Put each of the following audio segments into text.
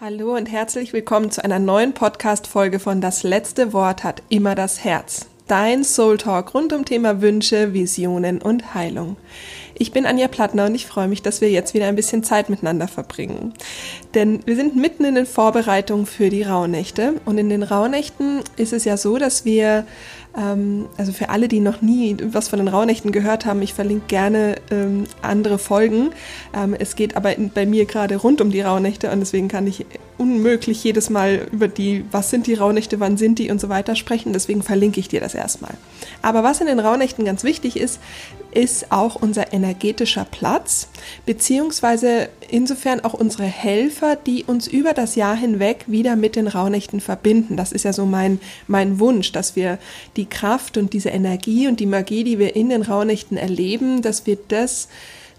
Hallo und herzlich willkommen zu einer neuen Podcast-Folge von Das letzte Wort hat immer das Herz. Dein Soul Talk rund um Thema Wünsche, Visionen und Heilung. Ich bin Anja Plattner und ich freue mich, dass wir jetzt wieder ein bisschen Zeit miteinander verbringen. Denn wir sind mitten in den Vorbereitungen für die Rauhnächte. Und in den Rauhnächten ist es ja so, dass wir also für alle, die noch nie was von den Rauhnächten gehört haben, ich verlinke gerne ähm, andere Folgen. Ähm, es geht aber in, bei mir gerade rund um die Rauhnächte und deswegen kann ich unmöglich jedes Mal über die, was sind die Rauhnächte, wann sind die und so weiter sprechen. Deswegen verlinke ich dir das erstmal. Aber was in den Rauhnächten ganz wichtig ist, ist auch unser energetischer Platz, beziehungsweise insofern auch unsere Helfer, die uns über das Jahr hinweg wieder mit den Rauhnächten verbinden. Das ist ja so mein, mein Wunsch, dass wir die Kraft und diese Energie und die Magie, die wir in den Rauhnächten erleben, dass wir das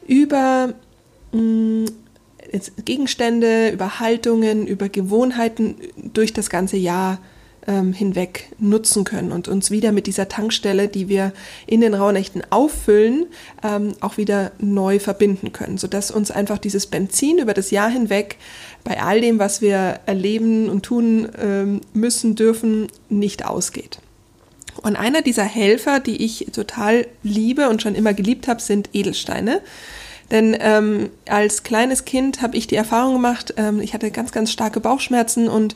über mh, mm, Gegenstände, über Haltungen, über Gewohnheiten durch das ganze Jahr ähm, hinweg nutzen können und uns wieder mit dieser Tankstelle, die wir in den Rauhnächten auffüllen, ähm, auch wieder neu verbinden können, sodass uns einfach dieses Benzin über das Jahr hinweg bei all dem, was wir erleben und tun ähm, müssen, dürfen, nicht ausgeht. Und einer dieser Helfer, die ich total liebe und schon immer geliebt habe, sind Edelsteine. Denn ähm, als kleines Kind habe ich die Erfahrung gemacht, ähm, ich hatte ganz, ganz starke Bauchschmerzen und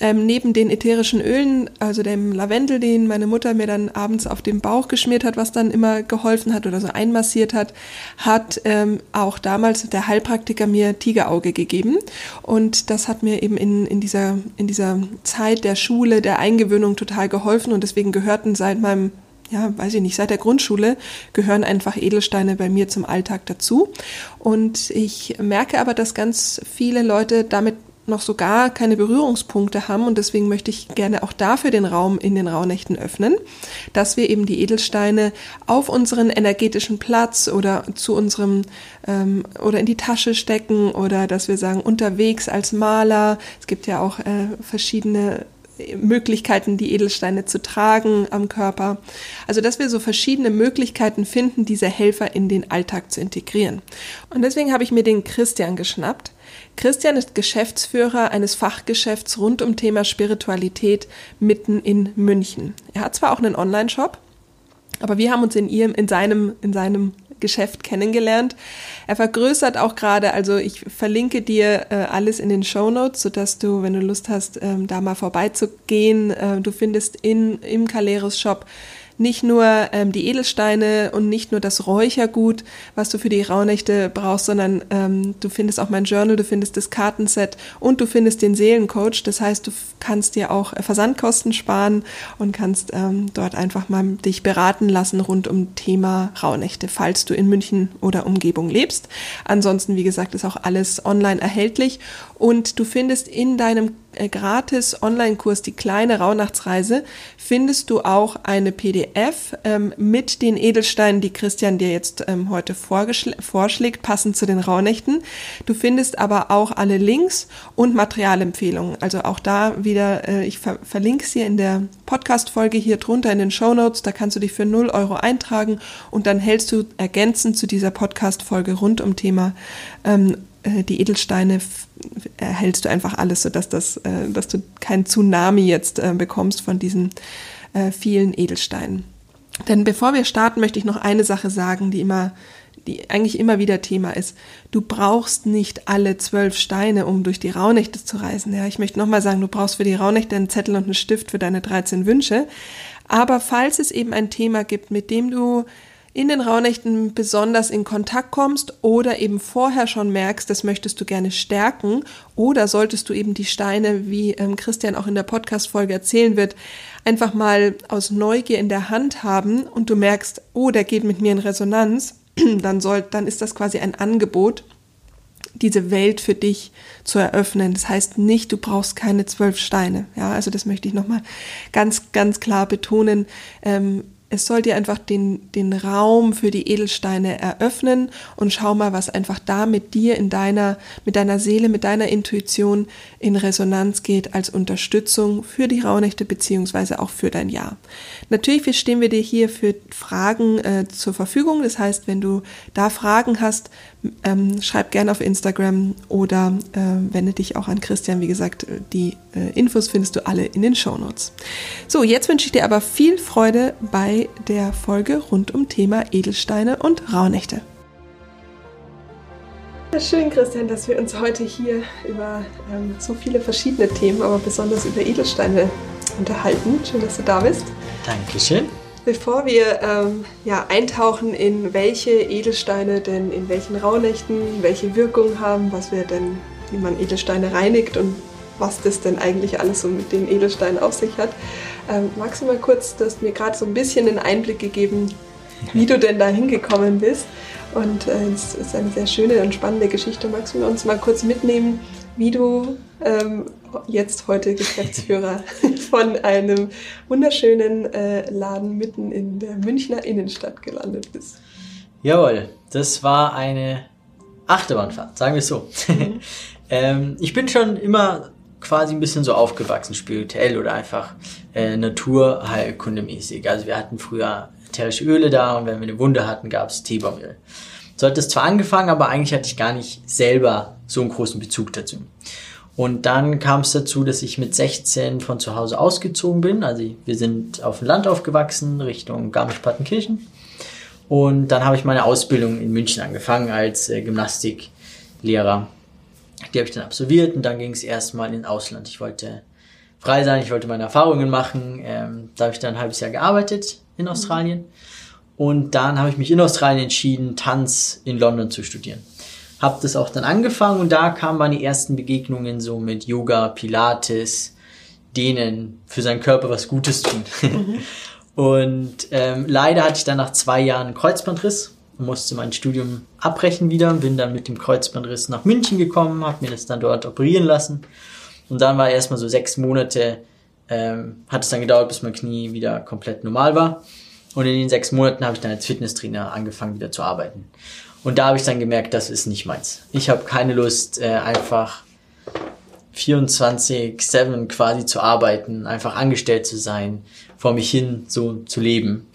ähm, neben den ätherischen Ölen, also dem Lavendel, den meine Mutter mir dann abends auf den Bauch geschmiert hat, was dann immer geholfen hat oder so einmassiert hat, hat ähm, auch damals der Heilpraktiker mir Tigerauge gegeben. Und das hat mir eben in, in, dieser, in dieser Zeit der Schule, der Eingewöhnung total geholfen. Und deswegen gehörten seit meinem ja, weiß ich nicht, seit der Grundschule gehören einfach Edelsteine bei mir zum Alltag dazu. Und ich merke aber, dass ganz viele Leute damit noch so gar keine Berührungspunkte haben und deswegen möchte ich gerne auch dafür den Raum in den Rauhnächten öffnen, dass wir eben die Edelsteine auf unseren energetischen Platz oder zu unserem ähm, oder in die Tasche stecken oder dass wir sagen unterwegs als Maler. Es gibt ja auch äh, verschiedene Möglichkeiten, die Edelsteine zu tragen am Körper. Also, dass wir so verschiedene Möglichkeiten finden, diese Helfer in den Alltag zu integrieren. Und deswegen habe ich mir den Christian geschnappt. Christian ist Geschäftsführer eines Fachgeschäfts rund um Thema Spiritualität mitten in München. Er hat zwar auch einen Online-Shop, aber wir haben uns in ihrem, in seinem, in seinem Geschäft kennengelernt. Er vergrößert auch gerade, also ich verlinke dir äh, alles in den Show Notes, sodass du, wenn du Lust hast, ähm, da mal vorbeizugehen, äh, du findest in, im Caleros Shop nicht nur ähm, die Edelsteine und nicht nur das Räuchergut, was du für die Rauhnächte brauchst, sondern ähm, du findest auch mein Journal, du findest das Kartenset und du findest den Seelencoach. Das heißt, du kannst dir auch Versandkosten sparen und kannst ähm, dort einfach mal dich beraten lassen rund um Thema Rauhnächte, falls du in München oder Umgebung lebst. Ansonsten, wie gesagt, ist auch alles online erhältlich und du findest in deinem äh, gratis Online-Kurs Die kleine Rauhnachtsreise findest du auch eine PDF ähm, mit den Edelsteinen, die Christian dir jetzt ähm, heute vorschlägt, passend zu den Rauhnächten. Du findest aber auch alle Links und Materialempfehlungen. Also auch da wieder, äh, ich ver verlinke es hier in der Podcast-Folge hier drunter in den Show Notes. Da kannst du dich für 0 Euro eintragen und dann hältst du ergänzend zu dieser Podcast-Folge rund um Thema ähm, äh, die Edelsteine erhältst du einfach alles, sodass das, äh, dass du kein Tsunami jetzt äh, bekommst von diesen vielen Edelsteinen. Denn bevor wir starten, möchte ich noch eine Sache sagen, die immer, die eigentlich immer wieder Thema ist. Du brauchst nicht alle zwölf Steine, um durch die Rauhnächte zu reisen. Ja, ich möchte nochmal sagen, du brauchst für die Rauhnächte einen Zettel und einen Stift für deine 13 Wünsche. Aber falls es eben ein Thema gibt, mit dem du in den Rauhnächten besonders in Kontakt kommst oder eben vorher schon merkst, das möchtest du gerne stärken oder solltest du eben die Steine, wie ähm, Christian auch in der Podcast-Folge erzählen wird, einfach mal aus Neugier in der Hand haben und du merkst, oh, der geht mit mir in Resonanz, dann soll, dann ist das quasi ein Angebot, diese Welt für dich zu eröffnen. Das heißt nicht, du brauchst keine zwölf Steine. Ja, also das möchte ich nochmal ganz, ganz klar betonen. Ähm, es soll dir einfach den, den Raum für die Edelsteine eröffnen und schau mal, was einfach da mit dir in deiner, mit deiner Seele, mit deiner Intuition in Resonanz geht als Unterstützung für die Rauhnächte beziehungsweise auch für dein Jahr. Natürlich stehen wir dir hier für Fragen äh, zur Verfügung. Das heißt, wenn du da Fragen hast, ähm, schreib gerne auf Instagram oder äh, wende dich auch an Christian. Wie gesagt, die äh, Infos findest du alle in den Show Notes. So, jetzt wünsche ich dir aber viel Freude bei der Folge rund um Thema Edelsteine und Rauhnächte. Schön, Christian, dass wir uns heute hier über ähm, so viele verschiedene Themen, aber besonders über Edelsteine unterhalten. Schön, dass du da bist. Dankeschön. Bevor wir ähm, ja, eintauchen in welche Edelsteine denn in welchen Rauhnächten welche Wirkung haben, was wir denn, wie man Edelsteine reinigt und was das denn eigentlich alles so mit den Edelsteinen auf sich hat, ähm, magst du mal kurz, du hast mir gerade so ein bisschen einen Einblick gegeben, wie du denn da hingekommen bist. Und äh, es ist eine sehr schöne und spannende Geschichte. Magst du uns mal kurz mitnehmen, wie du ähm, jetzt heute Geschäftsführer von einem wunderschönen äh, Laden mitten in der Münchner Innenstadt gelandet bist. Jawohl, das war eine Achterbahnfahrt, sagen wir es so. Mhm. ähm, ich bin schon immer quasi ein bisschen so aufgewachsen, spirituell oder einfach äh, naturheilkundemäßig. Also wir hatten früher ätherische Öle da und wenn wir eine Wunde hatten, gab es Teebaumöl. So hat das zwar angefangen, aber eigentlich hatte ich gar nicht selber so einen großen Bezug dazu. Und dann kam es dazu, dass ich mit 16 von zu Hause ausgezogen bin. Also wir sind auf dem Land aufgewachsen, Richtung Garmisch-Partenkirchen. Und dann habe ich meine Ausbildung in München angefangen als äh, Gymnastiklehrer. Die habe ich dann absolviert und dann ging es erstmal ins Ausland. Ich wollte frei sein, ich wollte meine Erfahrungen machen. Ähm, da habe ich dann ein halbes Jahr gearbeitet in Australien. Und dann habe ich mich in Australien entschieden, Tanz in London zu studieren habe das auch dann angefangen und da kamen meine ersten Begegnungen so mit Yoga, Pilates, denen für seinen Körper was Gutes tun. Mhm. und ähm, leider hatte ich dann nach zwei Jahren einen Kreuzbandriss und musste mein Studium abbrechen wieder, bin dann mit dem Kreuzbandriss nach München gekommen, habe mir das dann dort operieren lassen und dann war erstmal so sechs Monate, ähm, hat es dann gedauert, bis mein Knie wieder komplett normal war. Und in den sechs Monaten habe ich dann als Fitnesstrainer angefangen, wieder zu arbeiten. Und da habe ich dann gemerkt, das ist nicht meins. Ich habe keine Lust, äh, einfach 24-7 quasi zu arbeiten, einfach angestellt zu sein, vor mich hin so zu leben.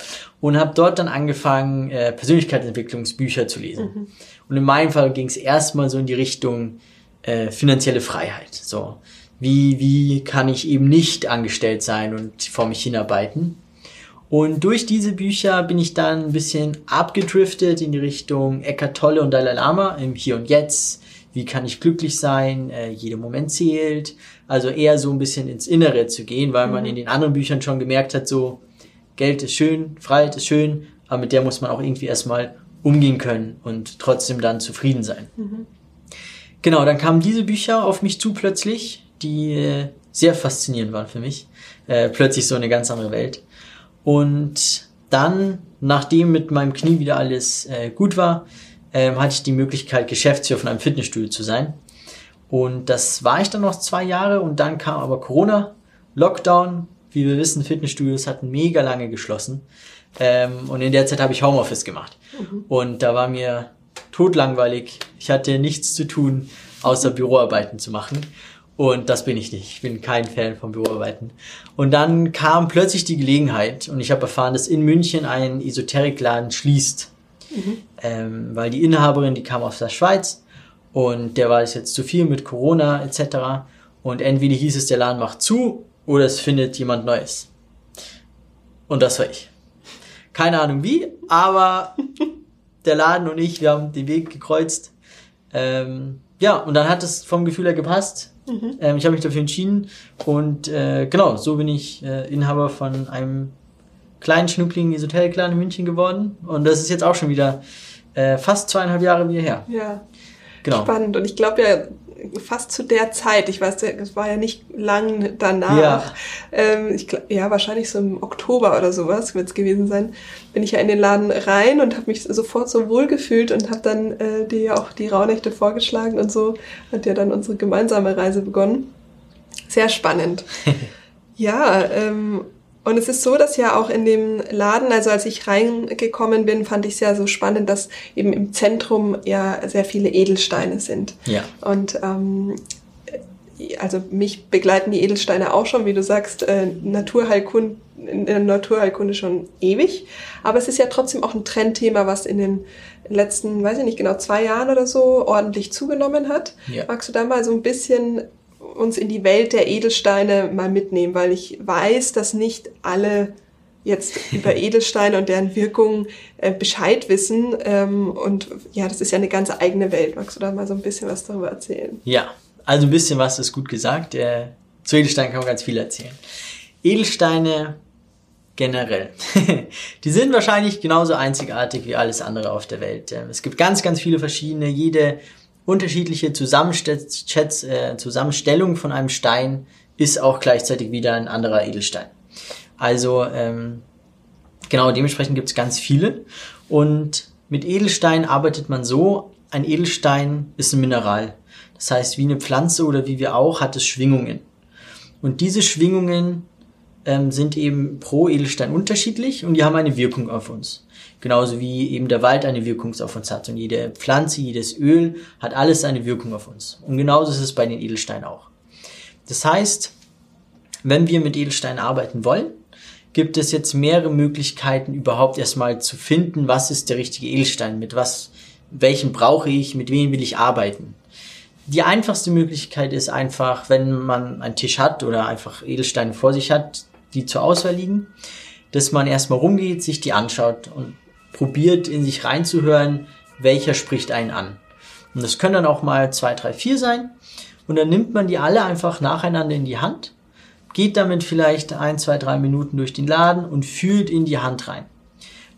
Und habe dort dann angefangen, äh, Persönlichkeitsentwicklungsbücher zu lesen. Mhm. Und in meinem Fall ging es erstmal so in die Richtung äh, finanzielle Freiheit. So, wie, wie kann ich eben nicht angestellt sein und vor mich hinarbeiten? Und durch diese Bücher bin ich dann ein bisschen abgedriftet in die Richtung Eckhart Tolle und Dalai Lama im Hier und Jetzt. Wie kann ich glücklich sein? Äh, jeder Moment zählt. Also eher so ein bisschen ins Innere zu gehen, weil man mhm. in den anderen Büchern schon gemerkt hat, so Geld ist schön, Freiheit ist schön, aber mit der muss man auch irgendwie erstmal umgehen können und trotzdem dann zufrieden sein. Mhm. Genau, dann kamen diese Bücher auf mich zu plötzlich, die äh, sehr faszinierend waren für mich. Äh, plötzlich so eine ganz andere Welt. Und dann, nachdem mit meinem Knie wieder alles äh, gut war, äh, hatte ich die Möglichkeit, Geschäftsführer von einem Fitnessstudio zu sein. Und das war ich dann noch zwei Jahre und dann kam aber Corona, Lockdown. Wie wir wissen, Fitnessstudios hatten mega lange geschlossen. Ähm, und in der Zeit habe ich Homeoffice gemacht. Mhm. Und da war mir totlangweilig. Ich hatte nichts zu tun, außer Büroarbeiten zu machen. Und das bin ich nicht. Ich bin kein Fan von Büroarbeiten. Und dann kam plötzlich die Gelegenheit und ich habe erfahren, dass in München ein Esoterikladen schließt. Mhm. Ähm, weil die Inhaberin, die kam aus der Schweiz und der war es jetzt zu viel mit Corona etc. Und entweder hieß es, der Laden macht zu oder es findet jemand Neues. Und das war ich. Keine Ahnung wie, aber der Laden und ich, wir haben den Weg gekreuzt. Ähm, ja, und dann hat es vom Gefühl her gepasst. Mhm. Ähm, ich habe mich dafür entschieden und äh, genau, so bin ich äh, Inhaber von einem kleinen schnuckligen Esoterikladen in München geworden und das ist jetzt auch schon wieder äh, fast zweieinhalb Jahre wieder her. Ja, genau. spannend und ich glaube ja, fast zu der Zeit, ich weiß, es war ja nicht lang danach, ja, ähm, ich ja wahrscheinlich so im Oktober oder sowas wird es gewesen sein, bin ich ja in den Laden rein und habe mich sofort so wohl gefühlt und habe dann äh, dir ja auch die Rauhnächte vorgeschlagen und so hat ja dann unsere gemeinsame Reise begonnen. Sehr spannend. ja, ähm, und es ist so, dass ja auch in dem Laden, also als ich reingekommen bin, fand ich es ja so spannend, dass eben im Zentrum ja sehr viele Edelsteine sind. Ja. Und ähm, also mich begleiten die Edelsteine auch schon, wie du sagst, äh, Naturheilkund in der Naturheilkunde schon ewig. Aber es ist ja trotzdem auch ein Trendthema, was in den letzten, weiß ich nicht genau, zwei Jahren oder so ordentlich zugenommen hat. Ja. Magst du da mal so ein bisschen uns in die Welt der Edelsteine mal mitnehmen? Weil ich weiß, dass nicht alle jetzt über Edelsteine und deren Wirkung äh, Bescheid wissen. Ähm, und ja, das ist ja eine ganz eigene Welt. Magst du da mal so ein bisschen was darüber erzählen? Ja, also ein bisschen was ist gut gesagt. Äh, zu Edelsteinen kann man ganz viel erzählen. Edelsteine generell. die sind wahrscheinlich genauso einzigartig wie alles andere auf der Welt. Ähm, es gibt ganz, ganz viele verschiedene. Jede unterschiedliche äh, Zusammenstellung von einem Stein ist auch gleichzeitig wieder ein anderer Edelstein. Also ähm, genau, dementsprechend gibt es ganz viele. Und mit Edelstein arbeitet man so, ein Edelstein ist ein Mineral. Das heißt, wie eine Pflanze oder wie wir auch, hat es Schwingungen. Und diese Schwingungen ähm, sind eben pro Edelstein unterschiedlich und die haben eine Wirkung auf uns. Genauso wie eben der Wald eine Wirkung auf uns hat. Und jede Pflanze, jedes Öl hat alles eine Wirkung auf uns. Und genauso ist es bei den Edelsteinen auch. Das heißt, wenn wir mit Edelsteinen arbeiten wollen, gibt es jetzt mehrere Möglichkeiten überhaupt erstmal zu finden, was ist der richtige Edelstein, mit was, welchen brauche ich, mit wem will ich arbeiten. Die einfachste Möglichkeit ist einfach, wenn man einen Tisch hat oder einfach Edelsteine vor sich hat, die zur Auswahl liegen, dass man erstmal rumgeht, sich die anschaut und probiert in sich reinzuhören, welcher spricht einen an. Und das können dann auch mal zwei, drei, vier sein. Und dann nimmt man die alle einfach nacheinander in die Hand geht damit vielleicht ein, zwei, drei Minuten durch den Laden und fühlt in die Hand rein.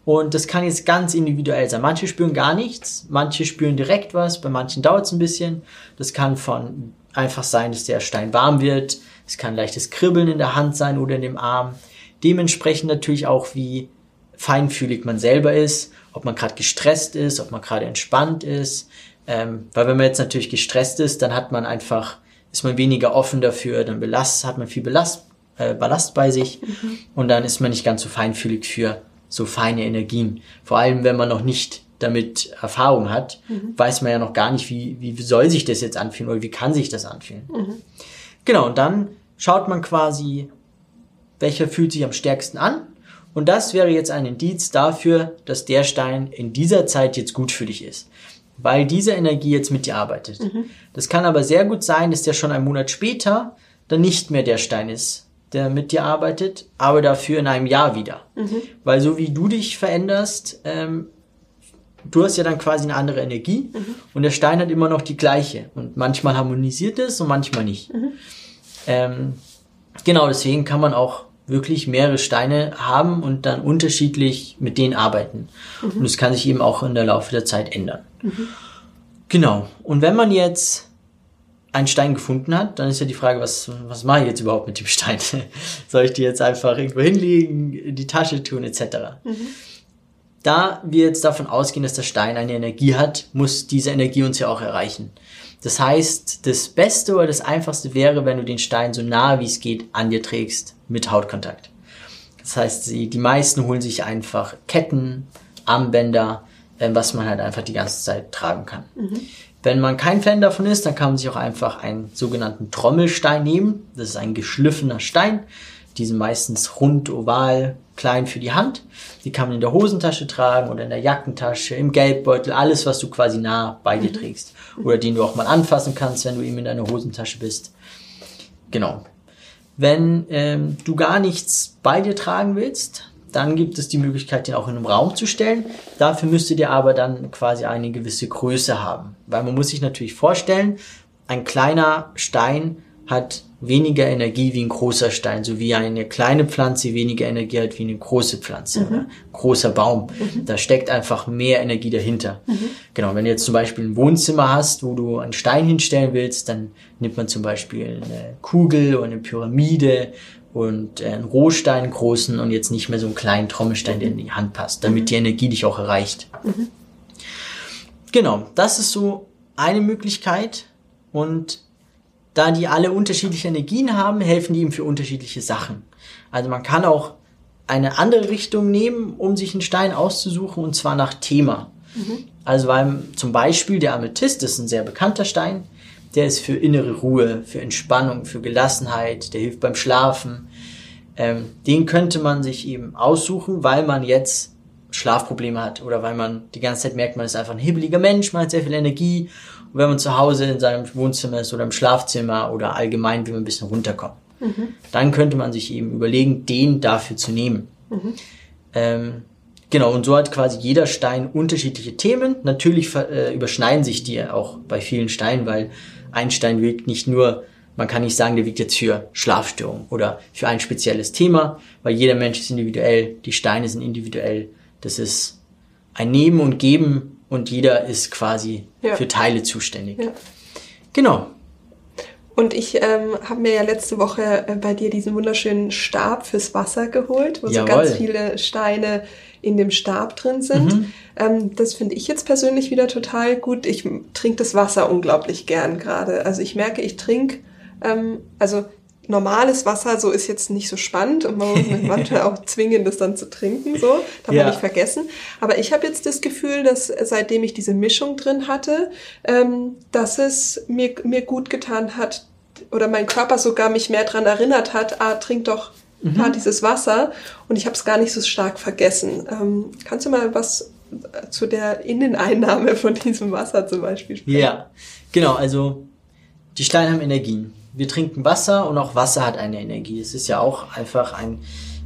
Und das kann jetzt ganz individuell sein. Manche spüren gar nichts, manche spüren direkt was, bei manchen dauert es ein bisschen. Das kann von einfach sein, dass der Stein warm wird. Es kann leichtes Kribbeln in der Hand sein oder in dem Arm. Dementsprechend natürlich auch, wie feinfühlig man selber ist, ob man gerade gestresst ist, ob man gerade entspannt ist. Ähm, weil wenn man jetzt natürlich gestresst ist, dann hat man einfach ist man weniger offen dafür, dann belast, hat man viel Belast, äh, Ballast bei sich mhm. und dann ist man nicht ganz so feinfühlig für so feine Energien. Vor allem, wenn man noch nicht damit Erfahrung hat, mhm. weiß man ja noch gar nicht, wie, wie soll sich das jetzt anfühlen oder wie kann sich das anfühlen. Mhm. Genau, und dann schaut man quasi, welcher fühlt sich am stärksten an. Und das wäre jetzt ein Indiz dafür, dass der Stein in dieser Zeit jetzt gut für dich ist weil diese Energie jetzt mit dir arbeitet. Mhm. Das kann aber sehr gut sein, dass der schon einen Monat später dann nicht mehr der Stein ist, der mit dir arbeitet, aber dafür in einem Jahr wieder. Mhm. Weil so wie du dich veränderst, ähm, du hast ja dann quasi eine andere Energie mhm. und der Stein hat immer noch die gleiche. Und manchmal harmonisiert es und manchmal nicht. Mhm. Ähm, genau, deswegen kann man auch wirklich mehrere Steine haben und dann unterschiedlich mit denen arbeiten. Mhm. Und das kann sich eben auch in der Laufe der Zeit ändern. Mhm. Genau. Und wenn man jetzt einen Stein gefunden hat, dann ist ja die Frage, was, was mache ich jetzt überhaupt mit dem Stein? Soll ich die jetzt einfach irgendwo hinlegen, in die Tasche tun, etc. Mhm. Da wir jetzt davon ausgehen, dass der Stein eine Energie hat, muss diese Energie uns ja auch erreichen. Das heißt, das Beste oder das Einfachste wäre, wenn du den Stein so nah wie es geht an dir trägst mit Hautkontakt. Das heißt, die, die meisten holen sich einfach Ketten, Armbänder, äh, was man halt einfach die ganze Zeit tragen kann. Mhm. Wenn man kein Fan davon ist, dann kann man sich auch einfach einen sogenannten Trommelstein nehmen. Das ist ein geschliffener Stein. Die sind meistens rund, oval, klein für die Hand. Die kann man in der Hosentasche tragen oder in der Jackentasche, im Geldbeutel, alles, was du quasi nah bei dir mhm. trägst. Oder den du auch mal anfassen kannst, wenn du eben in deiner Hosentasche bist. Genau. Wenn ähm, du gar nichts bei dir tragen willst, dann gibt es die Möglichkeit, den auch in einem Raum zu stellen. Dafür müsstet ihr aber dann quasi eine gewisse Größe haben. Weil man muss sich natürlich vorstellen, ein kleiner Stein hat weniger Energie wie ein großer Stein, so wie eine kleine Pflanze weniger Energie hat wie eine große Pflanze, mhm. großer Baum. Mhm. Da steckt einfach mehr Energie dahinter. Mhm. Genau, wenn du jetzt zum Beispiel ein Wohnzimmer hast, wo du einen Stein hinstellen willst, dann nimmt man zum Beispiel eine Kugel oder eine Pyramide und einen Rohstein großen und jetzt nicht mehr so einen kleinen Trommelstein, der in die Hand passt, damit mhm. die Energie dich auch erreicht. Mhm. Genau, das ist so eine Möglichkeit und da die alle unterschiedliche Energien haben, helfen die ihm für unterschiedliche Sachen. Also man kann auch eine andere Richtung nehmen, um sich einen Stein auszusuchen, und zwar nach Thema. Mhm. Also weil zum Beispiel der Amethyst ist ein sehr bekannter Stein, der ist für innere Ruhe, für Entspannung, für Gelassenheit, der hilft beim Schlafen. Ähm, den könnte man sich eben aussuchen, weil man jetzt Schlafprobleme hat oder weil man die ganze Zeit merkt, man ist einfach ein hibbeliger Mensch, man hat sehr viel Energie. Und wenn man zu Hause in seinem Wohnzimmer ist oder im Schlafzimmer oder allgemein will man ein bisschen runterkommen, mhm. dann könnte man sich eben überlegen, den dafür zu nehmen. Mhm. Ähm, genau, und so hat quasi jeder Stein unterschiedliche Themen. Natürlich äh, überschneiden sich die auch bei vielen Steinen, weil ein Stein wirkt nicht nur man kann nicht sagen, der wiegt jetzt für Schlafstörungen oder für ein spezielles Thema, weil jeder Mensch ist individuell, die Steine sind individuell. Das ist ein Nehmen und Geben und jeder ist quasi ja. für Teile zuständig. Ja. Genau. Und ich ähm, habe mir ja letzte Woche äh, bei dir diesen wunderschönen Stab fürs Wasser geholt, wo Jawohl. so ganz viele Steine in dem Stab drin sind. Mhm. Ähm, das finde ich jetzt persönlich wieder total gut. Ich trinke das Wasser unglaublich gern gerade. Also ich merke, ich trinke, ähm, also normales Wasser so ist jetzt nicht so spannend und man muss manchmal auch zwingen, das dann zu trinken, so, darf ja. man nicht vergessen. Aber ich habe jetzt das Gefühl, dass seitdem ich diese Mischung drin hatte, ähm, dass es mir, mir gut getan hat oder mein Körper sogar mich mehr dran erinnert hat, ah, trink doch mhm. ah, dieses Wasser und ich habe es gar nicht so stark vergessen. Ähm, kannst du mal was zu der Inneneinnahme von diesem Wasser zum Beispiel sprechen? Ja, genau, also die Steine haben Energien wir trinken Wasser und auch Wasser hat eine Energie. Es ist ja auch einfach ein,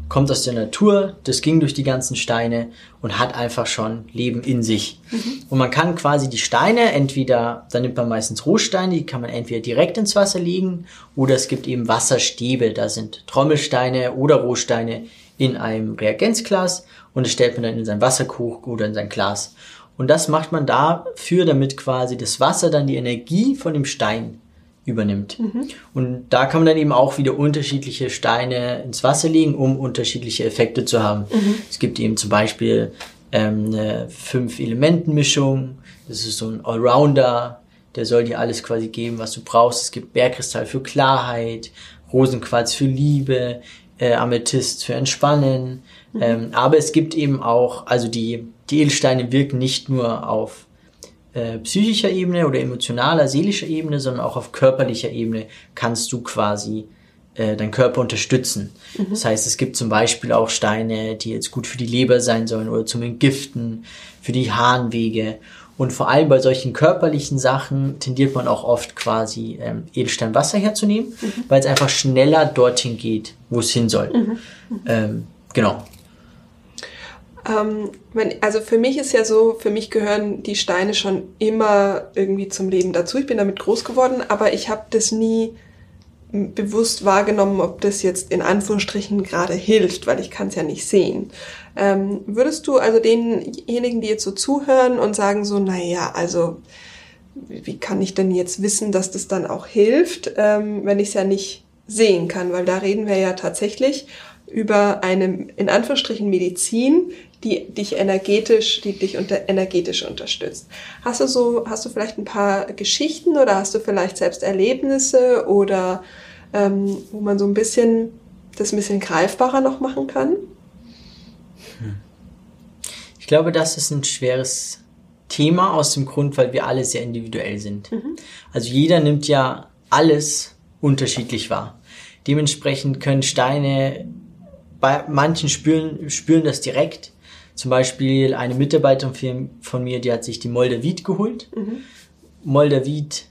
kommt aus der Natur, das ging durch die ganzen Steine und hat einfach schon Leben in sich. Mhm. Und man kann quasi die Steine entweder, da nimmt man meistens Rohsteine, die kann man entweder direkt ins Wasser legen oder es gibt eben Wasserstäbe, da sind Trommelsteine oder Rohsteine in einem Reagenzglas und das stellt man dann in sein Wasserkrug oder in sein Glas. Und das macht man dafür, damit quasi das Wasser dann die Energie von dem Stein übernimmt. Mhm. Und da kann man dann eben auch wieder unterschiedliche Steine ins Wasser legen, um unterschiedliche Effekte zu haben. Mhm. Es gibt eben zum Beispiel ähm, eine Fünf-Elementen-Mischung. Das ist so ein Allrounder. Der soll dir alles quasi geben, was du brauchst. Es gibt Bergkristall für Klarheit, Rosenquarz für Liebe, äh, Amethyst für Entspannen. Mhm. Ähm, aber es gibt eben auch, also die, die Edelsteine wirken nicht nur auf äh, psychischer Ebene oder emotionaler, seelischer Ebene, sondern auch auf körperlicher Ebene kannst du quasi äh, deinen Körper unterstützen. Mhm. Das heißt, es gibt zum Beispiel auch Steine, die jetzt gut für die Leber sein sollen oder zum Entgiften, für die Harnwege. Und vor allem bei solchen körperlichen Sachen tendiert man auch oft quasi ähm, Edelsteinwasser herzunehmen, mhm. weil es einfach schneller dorthin geht, wo es hin soll. Mhm. Ähm, genau. Ähm, also für mich ist ja so, für mich gehören die Steine schon immer irgendwie zum Leben dazu. Ich bin damit groß geworden, aber ich habe das nie bewusst wahrgenommen, ob das jetzt in Anführungsstrichen gerade hilft, weil ich kann es ja nicht sehen. Ähm, würdest du also denjenigen, die jetzt so zuhören und sagen so, na ja, also wie kann ich denn jetzt wissen, dass das dann auch hilft, ähm, wenn ich es ja nicht sehen kann? Weil da reden wir ja tatsächlich über eine, in Anführungsstrichen, Medizin, die dich energetisch, die dich unter, energetisch unterstützt. Hast du so, hast du vielleicht ein paar Geschichten oder hast du vielleicht selbst Erlebnisse oder ähm, wo man so ein bisschen das ein bisschen greifbarer noch machen kann? Hm. Ich glaube, das ist ein schweres Thema aus dem Grund, weil wir alle sehr individuell sind. Mhm. Also jeder nimmt ja alles unterschiedlich wahr. Dementsprechend können Steine bei manchen spüren, spüren das direkt, zum Beispiel eine Mitarbeiterin von mir, die hat sich die Moldavit geholt. Mhm. Moldavit,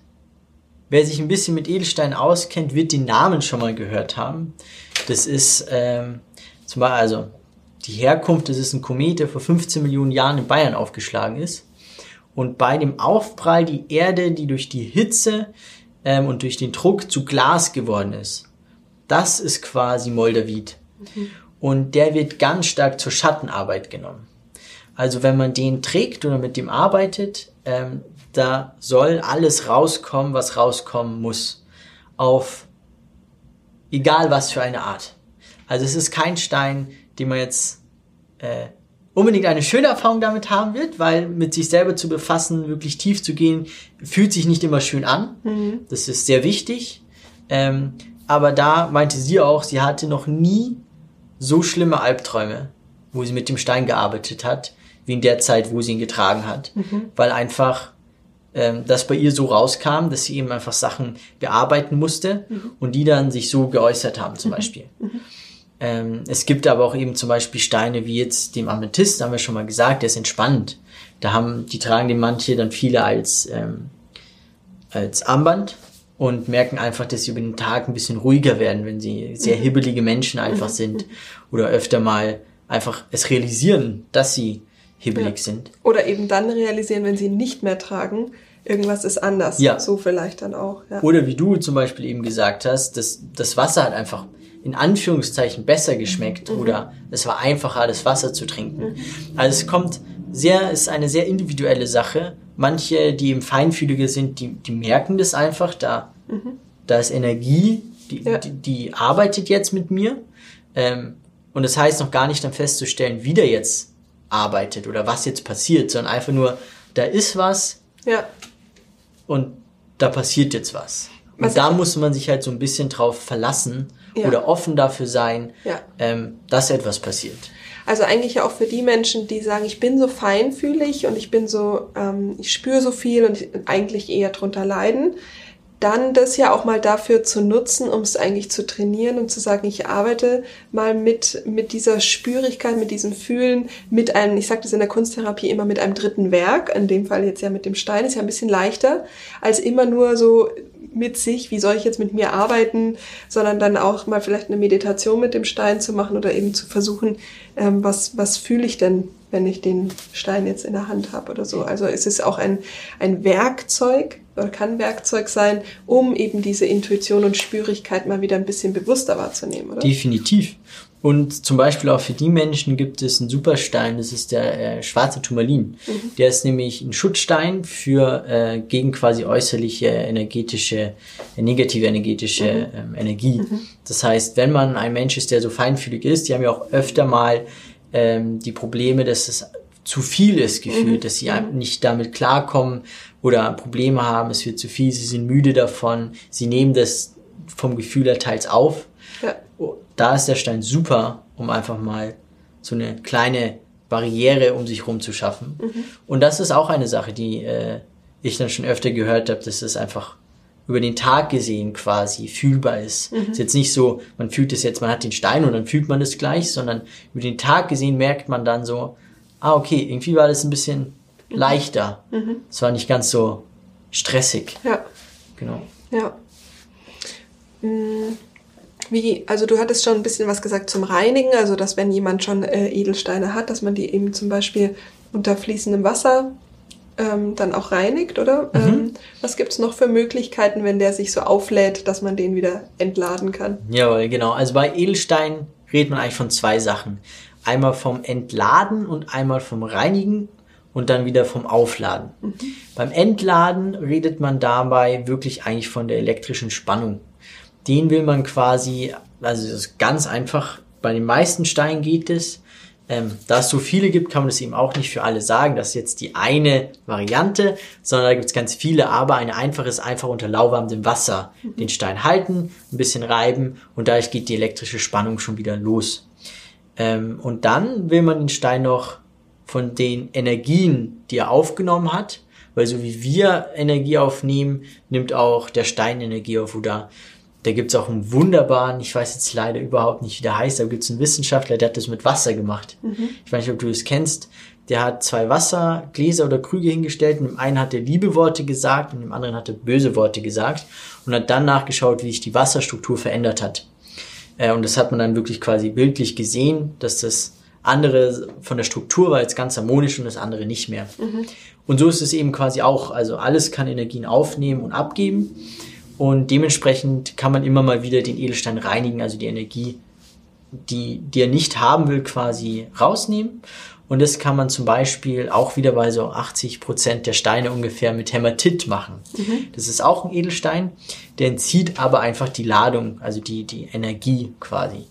wer sich ein bisschen mit Edelstein auskennt, wird den Namen schon mal gehört haben. Das ist ähm, zum Beispiel, also die Herkunft, das ist ein Komet, der vor 15 Millionen Jahren in Bayern aufgeschlagen ist. Und bei dem Aufprall die Erde, die durch die Hitze ähm, und durch den Druck zu Glas geworden ist. Das ist quasi Moldavit. Mhm und der wird ganz stark zur Schattenarbeit genommen. Also wenn man den trägt oder mit dem arbeitet, ähm, da soll alles rauskommen, was rauskommen muss. Auf egal was für eine Art. Also es ist kein Stein, den man jetzt äh, unbedingt eine schöne Erfahrung damit haben wird, weil mit sich selber zu befassen, wirklich tief zu gehen, fühlt sich nicht immer schön an. Mhm. Das ist sehr wichtig. Ähm, aber da meinte sie auch, sie hatte noch nie so schlimme Albträume, wo sie mit dem Stein gearbeitet hat, wie in der Zeit, wo sie ihn getragen hat. Mhm. Weil einfach ähm, das bei ihr so rauskam, dass sie eben einfach Sachen bearbeiten musste mhm. und die dann sich so geäußert haben zum mhm. Beispiel. Mhm. Ähm, es gibt aber auch eben zum Beispiel Steine wie jetzt dem Amethyst, haben wir schon mal gesagt, der ist entspannt. Da haben, die tragen den manche dann viele als, ähm, als Armband und merken einfach, dass sie über den Tag ein bisschen ruhiger werden, wenn sie sehr hibbelige Menschen einfach sind oder öfter mal einfach es realisieren, dass sie hibbelig Ja. sind. Oder eben dann realisieren, wenn sie nicht mehr tragen, irgendwas ist anders. Ja. So vielleicht dann auch. Ja. Oder wie du zum Beispiel eben gesagt hast, dass das Wasser hat einfach in Anführungszeichen besser geschmeckt oder es war einfacher, das Wasser zu trinken. Also es kommt sehr, ist eine sehr individuelle Sache. Manche, die eben feinfühliger sind, die, die merken das einfach, da, da ist Energie, die, Ja. die, die arbeitet jetzt mit mir. Ähm, und das heißt noch gar nicht dann festzustellen, wie der jetzt arbeitet oder was jetzt passiert, sondern einfach nur, da ist was, ja. und da passiert jetzt was. Und Was da muss man sich halt so ein bisschen drauf verlassen Ja. oder offen dafür sein, Ja. ähm, dass etwas passiert. Also eigentlich auch für die Menschen, die sagen, ich bin so feinfühlig und ich bin so, ähm, ich spüre so viel und ich eigentlich eher drunter leiden, dann das ja auch mal dafür zu nutzen, um es eigentlich zu trainieren und zu sagen, ich arbeite mal mit, mit dieser Spürigkeit, mit diesem Fühlen, mit einem, ich sage das in der Kunsttherapie immer mit einem dritten Werk, in dem Fall jetzt ja mit dem Stein, ist ja ein bisschen leichter, als immer nur so mit sich, wie soll ich jetzt mit mir arbeiten, sondern dann auch mal vielleicht eine Meditation mit dem Stein zu machen oder eben zu versuchen, ähm, was, was fühle ich denn, wenn ich den Stein jetzt in der Hand habe oder so. Also es ist auch ein, ein Werkzeug oder kann Werkzeug sein, um eben diese Intuition und Spürigkeit mal wieder ein bisschen bewusster wahrzunehmen, oder? Definitiv. Und zum Beispiel auch für die Menschen gibt es einen Superstein, das ist der äh, schwarze Turmalin. Der ist nämlich ein Schutzstein für äh, gegen quasi äußerliche energetische, äh, negative energetische ähm, Energie. Das heißt, wenn man ein Mensch ist, der so feinfühlig ist, die haben ja auch öfter mal ähm, die Probleme, dass es zu viel ist gefühlt, dass sie einem nicht damit klarkommen oder Probleme haben, es wird zu viel, sie sind müde davon, sie nehmen das vom Gefühl her teils auf. ja. Da ist der Stein super, um einfach mal so eine kleine Barriere um sich rum zu schaffen. Und das ist auch eine Sache, die äh, ich dann schon öfter gehört habe, dass es einfach über den Tag gesehen quasi fühlbar ist. Ist jetzt nicht so, man fühlt es jetzt, man hat den Stein und dann fühlt man es gleich, sondern über den Tag gesehen merkt man dann so, ah okay, irgendwie war das ein bisschen leichter. Es war nicht ganz so stressig. ja. Genau. Ja. Mm, Wie, also du hattest schon ein bisschen was gesagt zum Reinigen, also dass wenn jemand schon äh, Edelsteine hat, dass man die eben zum Beispiel unter fließendem Wasser ähm, dann auch reinigt, oder? Ähm, was gibt's noch für Möglichkeiten, wenn der sich so auflädt, dass man den wieder entladen kann? Jawohl, genau. Also bei Edelstein redet man eigentlich von zwei Sachen. Einmal vom Entladen und einmal vom Reinigen und dann wieder vom Aufladen. Beim Entladen redet man dabei wirklich eigentlich von der elektrischen Spannung. Den will man quasi, also das ist ganz einfach, bei den meisten Steinen geht es. Ähm, da es so viele gibt, kann man das eben auch nicht für alle sagen. Das ist jetzt die eine Variante, sondern da gibt es ganz viele. Aber eine einfache ist einfach unter lauwarmem Wasser den Stein halten, ein bisschen reiben und dadurch geht die elektrische Spannung schon wieder los. Ähm, und dann will man den Stein noch von den Energien, die er aufgenommen hat, weil so wie wir Energie aufnehmen, nimmt auch der Stein Energie auf oder da gibt's auch einen wunderbaren, ich weiß jetzt leider überhaupt nicht, wie der heißt, aber gibt's einen Wissenschaftler, der hat das mit Wasser gemacht. Ich weiß nicht, ob du das kennst. Der hat zwei Wassergläser oder Krüge hingestellt und dem einen hat er liebe Worte gesagt und dem anderen hat er böse Worte gesagt und hat dann nachgeschaut, wie sich die Wasserstruktur verändert hat. Äh, und das hat man dann wirklich quasi bildlich gesehen, dass das andere von der Struktur war jetzt ganz harmonisch und das andere nicht mehr. Und so ist es eben quasi auch. Also alles kann Energien aufnehmen und abgeben. Und dementsprechend kann man immer mal wieder den Edelstein reinigen, also die Energie, die, die er nicht haben will, quasi rausnehmen. Und das kann man zum Beispiel auch wieder bei so 80 Prozent der Steine ungefähr mit Hämatit machen. Das ist auch ein Edelstein, der entzieht aber einfach die Ladung, also die, die Energie quasi.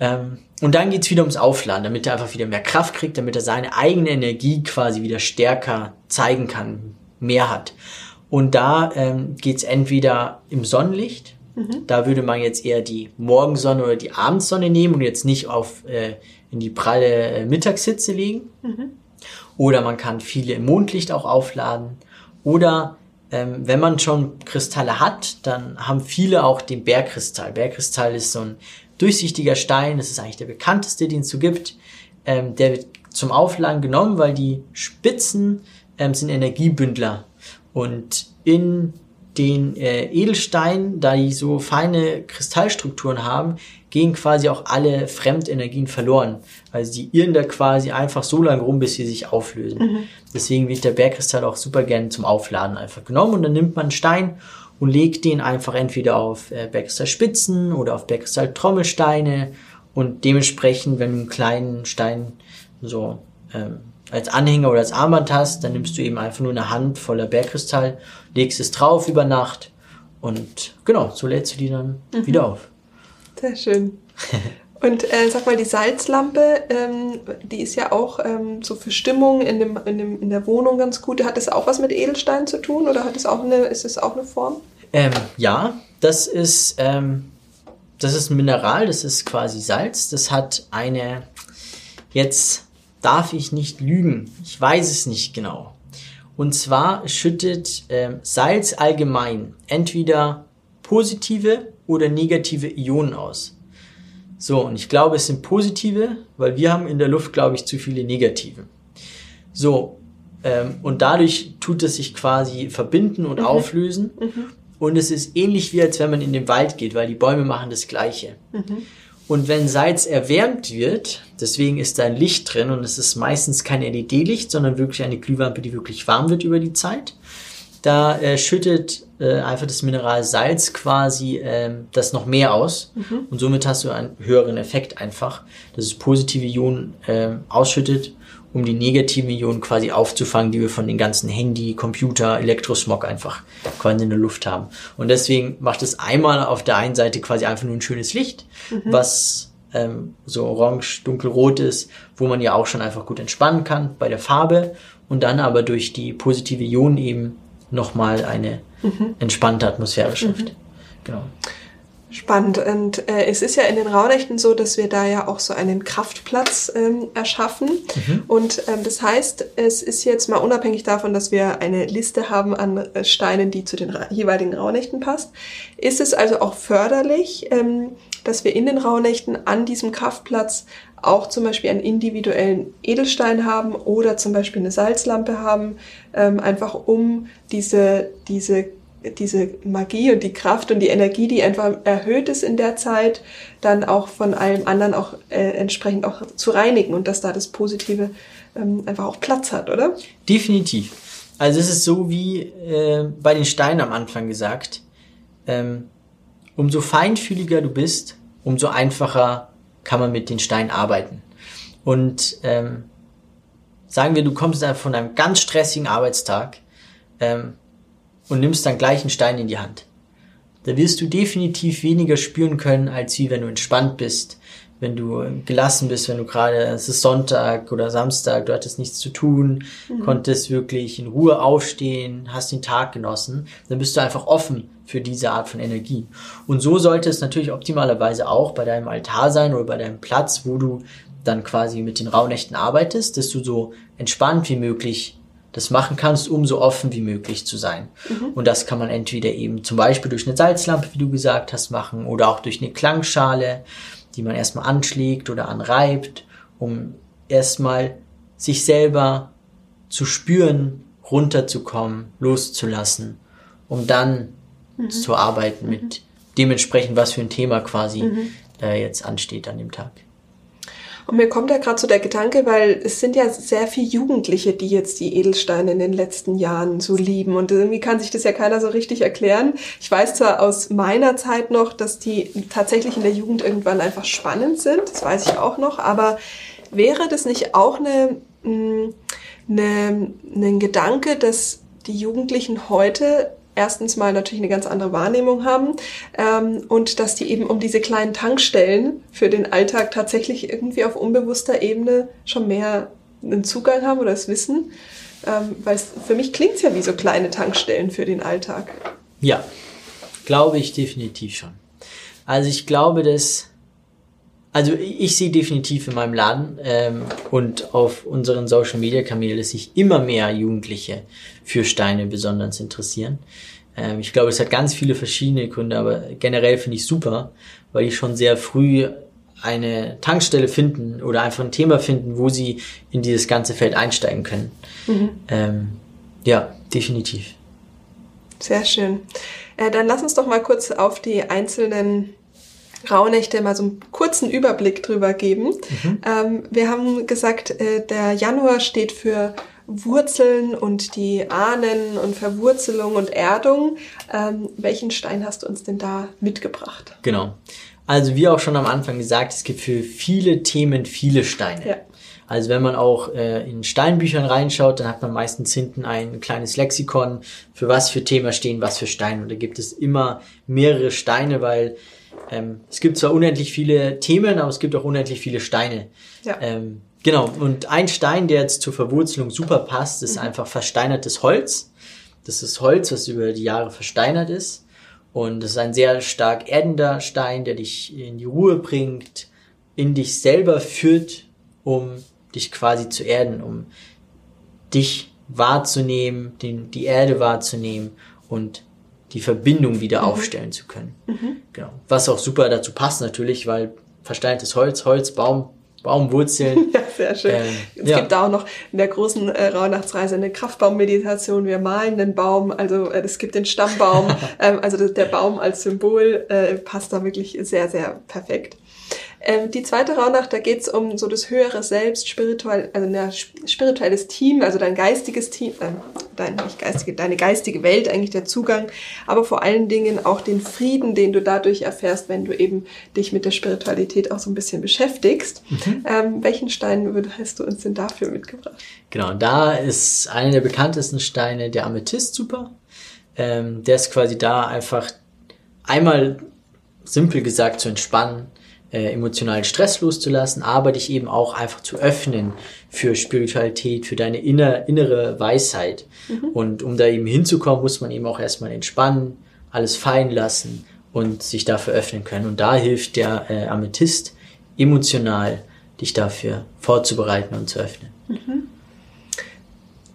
Ähm, und dann geht's wieder ums Aufladen, damit er einfach wieder mehr Kraft kriegt, damit er seine eigene Energie quasi wieder stärker zeigen kann, mehr hat. Und da ähm, geht's entweder im Sonnenlicht, da würde man jetzt eher die Morgensonne oder die Abendsonne nehmen und jetzt nicht auf äh, in die pralle äh, Mittagshitze legen. Oder man kann viele im Mondlicht auch aufladen. Oder ähm, wenn man schon Kristalle hat, dann haben viele auch den Bergkristall. Bergkristall ist so ein durchsichtiger Stein, das ist eigentlich der bekannteste, den es so gibt. Ähm, der wird zum Aufladen genommen, weil die Spitzen ähm, sind Energiebündler. Und in den äh, Edelsteinen, da die so feine Kristallstrukturen haben, gehen quasi auch alle Fremdenergien verloren. Also die irren da quasi einfach so lange rum, bis sie sich auflösen. Mhm. Deswegen wird der Bergkristall auch super gerne zum Aufladen einfach genommen und dann nimmt man einen Stein und legt den einfach entweder auf äh, Bergkristallspitzen oder auf Bergkristall-Trommelsteine und dementsprechend, wenn du einen kleinen Stein so ähm, als Anhänger oder als Armband hast, dann nimmst du eben einfach nur eine Hand voller Bergkristall, legst es drauf über Nacht und genau, so lädst du die dann mhm. wieder auf. Sehr schön. Und äh, sag mal, die Salzlampe, ähm, die ist ja auch ähm, so für Stimmung in, dem, in, dem, in der Wohnung ganz gut. Hat das auch was mit Edelstein zu tun oder hat es auch eine, ist es auch eine Form? Ähm, ja, das ist, ähm, das ist ein Mineral, das ist quasi Salz. Das hat eine, jetzt darf ich nicht lügen, ich weiß es nicht genau. Und zwar schüttet ähm, Salz allgemein entweder positive oder negative Ionen aus. So, und ich glaube, es sind positive, weil wir haben in der Luft, glaube ich, zu viele negative. So, ähm, und dadurch tut es sich quasi verbinden und mhm. auflösen. Mhm. Und es ist ähnlich wie als wenn man in den Wald geht, weil die Bäume machen das Gleiche. Mhm. Und wenn Salz erwärmt wird, deswegen ist da ein Licht drin und es ist meistens kein LED-Licht, sondern wirklich eine Glühwampe, die wirklich warm wird über die Zeit. Da äh, schüttet äh, einfach das Mineral Salz quasi äh, das noch mehr aus mhm. und somit hast du einen höheren Effekt einfach, dass es positive Ionen äh, ausschüttet, um die negativen Ionen quasi aufzufangen, die wir von den ganzen Handy, Computer, Elektrosmog einfach quasi in der Luft haben. Und deswegen macht es einmal auf der einen Seite quasi einfach nur ein schönes Licht, mhm. was ähm, so orange, dunkelrot ist, wo man ja auch schon einfach gut entspannen kann bei der Farbe und dann aber durch die positive Ionen eben nochmal eine mhm. entspannte Atmosphäre schafft. Mhm. Genau. Spannend. Und äh, es ist ja in den Raunächten so, dass wir da ja auch so einen Kraftplatz ähm, erschaffen. Mhm. Und ähm, das heißt, es ist jetzt mal unabhängig davon, dass wir eine Liste haben an äh, Steinen, die zu den jeweiligen Raunächten passt, ist es also auch förderlich, ähm, dass wir in den Raunächten an diesem Kraftplatz auch zum Beispiel einen individuellen Edelstein haben oder zum Beispiel eine Salzlampe haben, ähm, einfach um diese, diese, diese Magie und die Kraft und die Energie, die einfach erhöht ist in der Zeit, dann auch von allem anderen auch äh, entsprechend auch zu reinigen und dass da das Positive ähm, einfach auch Platz hat, oder? Definitiv. Also es ist so wie äh, bei den Steinen am Anfang gesagt, ähm, umso feinfühliger du bist, umso einfacher kann man mit den Steinen arbeiten. Und ähm, sagen wir, du kommst von einem ganz stressigen Arbeitstag ähm, und nimmst dann gleich einen Stein in die Hand. Da wirst du definitiv weniger spüren können, als wie wenn du entspannt bist, wenn du gelassen bist, wenn du gerade, es ist Sonntag oder Samstag, du hattest nichts zu tun, mhm. konntest wirklich in Ruhe aufstehen, hast den Tag genossen, dann bist du einfach offen für diese Art von Energie. Und so sollte es natürlich optimalerweise auch bei deinem Altar sein oder bei deinem Platz, wo du dann quasi mit den Rauhnächten arbeitest, dass du so entspannt wie möglich das machen kannst, um so offen wie möglich zu sein. Mhm. Und das kann man entweder eben zum Beispiel durch eine Salzlampe, wie du gesagt hast, machen oder auch durch eine Klangschale die man erstmal anschlägt oder anreibt, um erstmal sich selber zu spüren, runterzukommen, loszulassen, um dann mhm. zu arbeiten mhm. mit dementsprechend, was für ein Thema quasi mhm. äh, jetzt ansteht an dem Tag. Und mir kommt da gerade so der Gedanke, weil es sind ja sehr viele Jugendliche, die jetzt die Edelsteine in den letzten Jahren so lieben. Und irgendwie kann sich das ja keiner so richtig erklären. Ich weiß zwar aus meiner Zeit noch, dass die tatsächlich in der Jugend irgendwann einfach spannend sind. Das weiß ich auch noch. Aber wäre das nicht auch eine, mm, eine, ein Gedanke, dass die Jugendlichen heute erstens mal natürlich eine ganz andere Wahrnehmung haben ähm, und dass die eben um diese kleinen Tankstellen für den Alltag tatsächlich irgendwie auf unbewusster Ebene schon mehr einen Zugang haben oder das Wissen. Ähm, weil für mich klingt es ja wie so kleine Tankstellen für den Alltag. Ja, glaube ich definitiv schon. Also ich glaube, dass Also ich sehe definitiv in meinem Laden ähm, und auf unseren Social Media Kanälen, dass sich immer mehr Jugendliche für Steine besonders interessieren. Ähm, ich glaube, es hat ganz viele verschiedene Gründe, aber generell finde ich super, weil die schon sehr früh eine Tankstelle finden oder einfach ein Thema finden, wo sie in dieses ganze Feld einsteigen können. Mhm. Ähm, ja, definitiv. Sehr schön. Äh, dann lass uns doch mal kurz auf die einzelnen Rauhnächte mal so einen kurzen Überblick drüber geben. Mhm. Ähm, wir haben gesagt, äh, der Januar steht für Wurzeln und die Ahnen und Verwurzelung und Erdung. Ähm, welchen Stein hast du uns denn da mitgebracht? Genau. Also wie auch schon am Anfang gesagt, es gibt für viele Themen viele Steine. Ja. Also wenn man auch äh, in Steinbüchern reinschaut, dann hat man meistens hinten ein kleines Lexikon, für was für Thema stehen, was für Steine. Und da gibt es immer mehrere Steine, weil ähm, es gibt zwar unendlich viele Themen, aber es gibt auch unendlich viele Steine. Ja. Ähm, genau, und ein Stein, der jetzt zur Verwurzelung super passt, ist mhm. einfach versteinertes Holz. Das ist Holz, was über die Jahre versteinert ist. Und es ist ein sehr stark erdender Stein, der dich in die Ruhe bringt, in dich selber führt, um dich quasi zu erden, um dich wahrzunehmen, den, die Erde wahrzunehmen und die Verbindung wieder mhm. aufstellen zu können. Mhm. Genau. Was auch super dazu passt natürlich, weil versteinertes Holz, Holz, Baum, Baumwurzeln. Ja, sehr schön. Ähm, es ja. gibt da auch noch in der großen äh, Rauhnachtsreise eine Kraftbaummeditation. Wir malen den Baum, also äh, es gibt den Stammbaum, ähm, also der Baum als Symbol äh, passt da wirklich sehr, sehr perfekt. Ähm, die zweite Rauhnacht, da geht's um so das höhere Selbst, spirituell, also ein spirituelles Team, also dein geistiges Team, äh, dein, nicht geistige, deine geistige Welt, eigentlich der Zugang, aber vor allen Dingen auch den Frieden, den du dadurch erfährst, wenn du eben dich mit der Spiritualität auch so ein bisschen beschäftigst. Mhm. Ähm, welchen Stein hast du uns denn dafür mitgebracht? Genau, da ist einer der bekanntesten Steine der Amethyst super. Ähm, der ist quasi da einfach einmal simpel gesagt zu entspannen, äh, emotionalen Stress loszulassen, aber dich eben auch einfach zu öffnen für Spiritualität, für deine inner, innere Weisheit. Mhm. Und um da eben hinzukommen, muss man eben auch erstmal entspannen, alles fallen lassen und sich dafür öffnen können. Und da hilft der äh, Amethyst emotional, dich dafür vorzubereiten und zu öffnen. Mhm.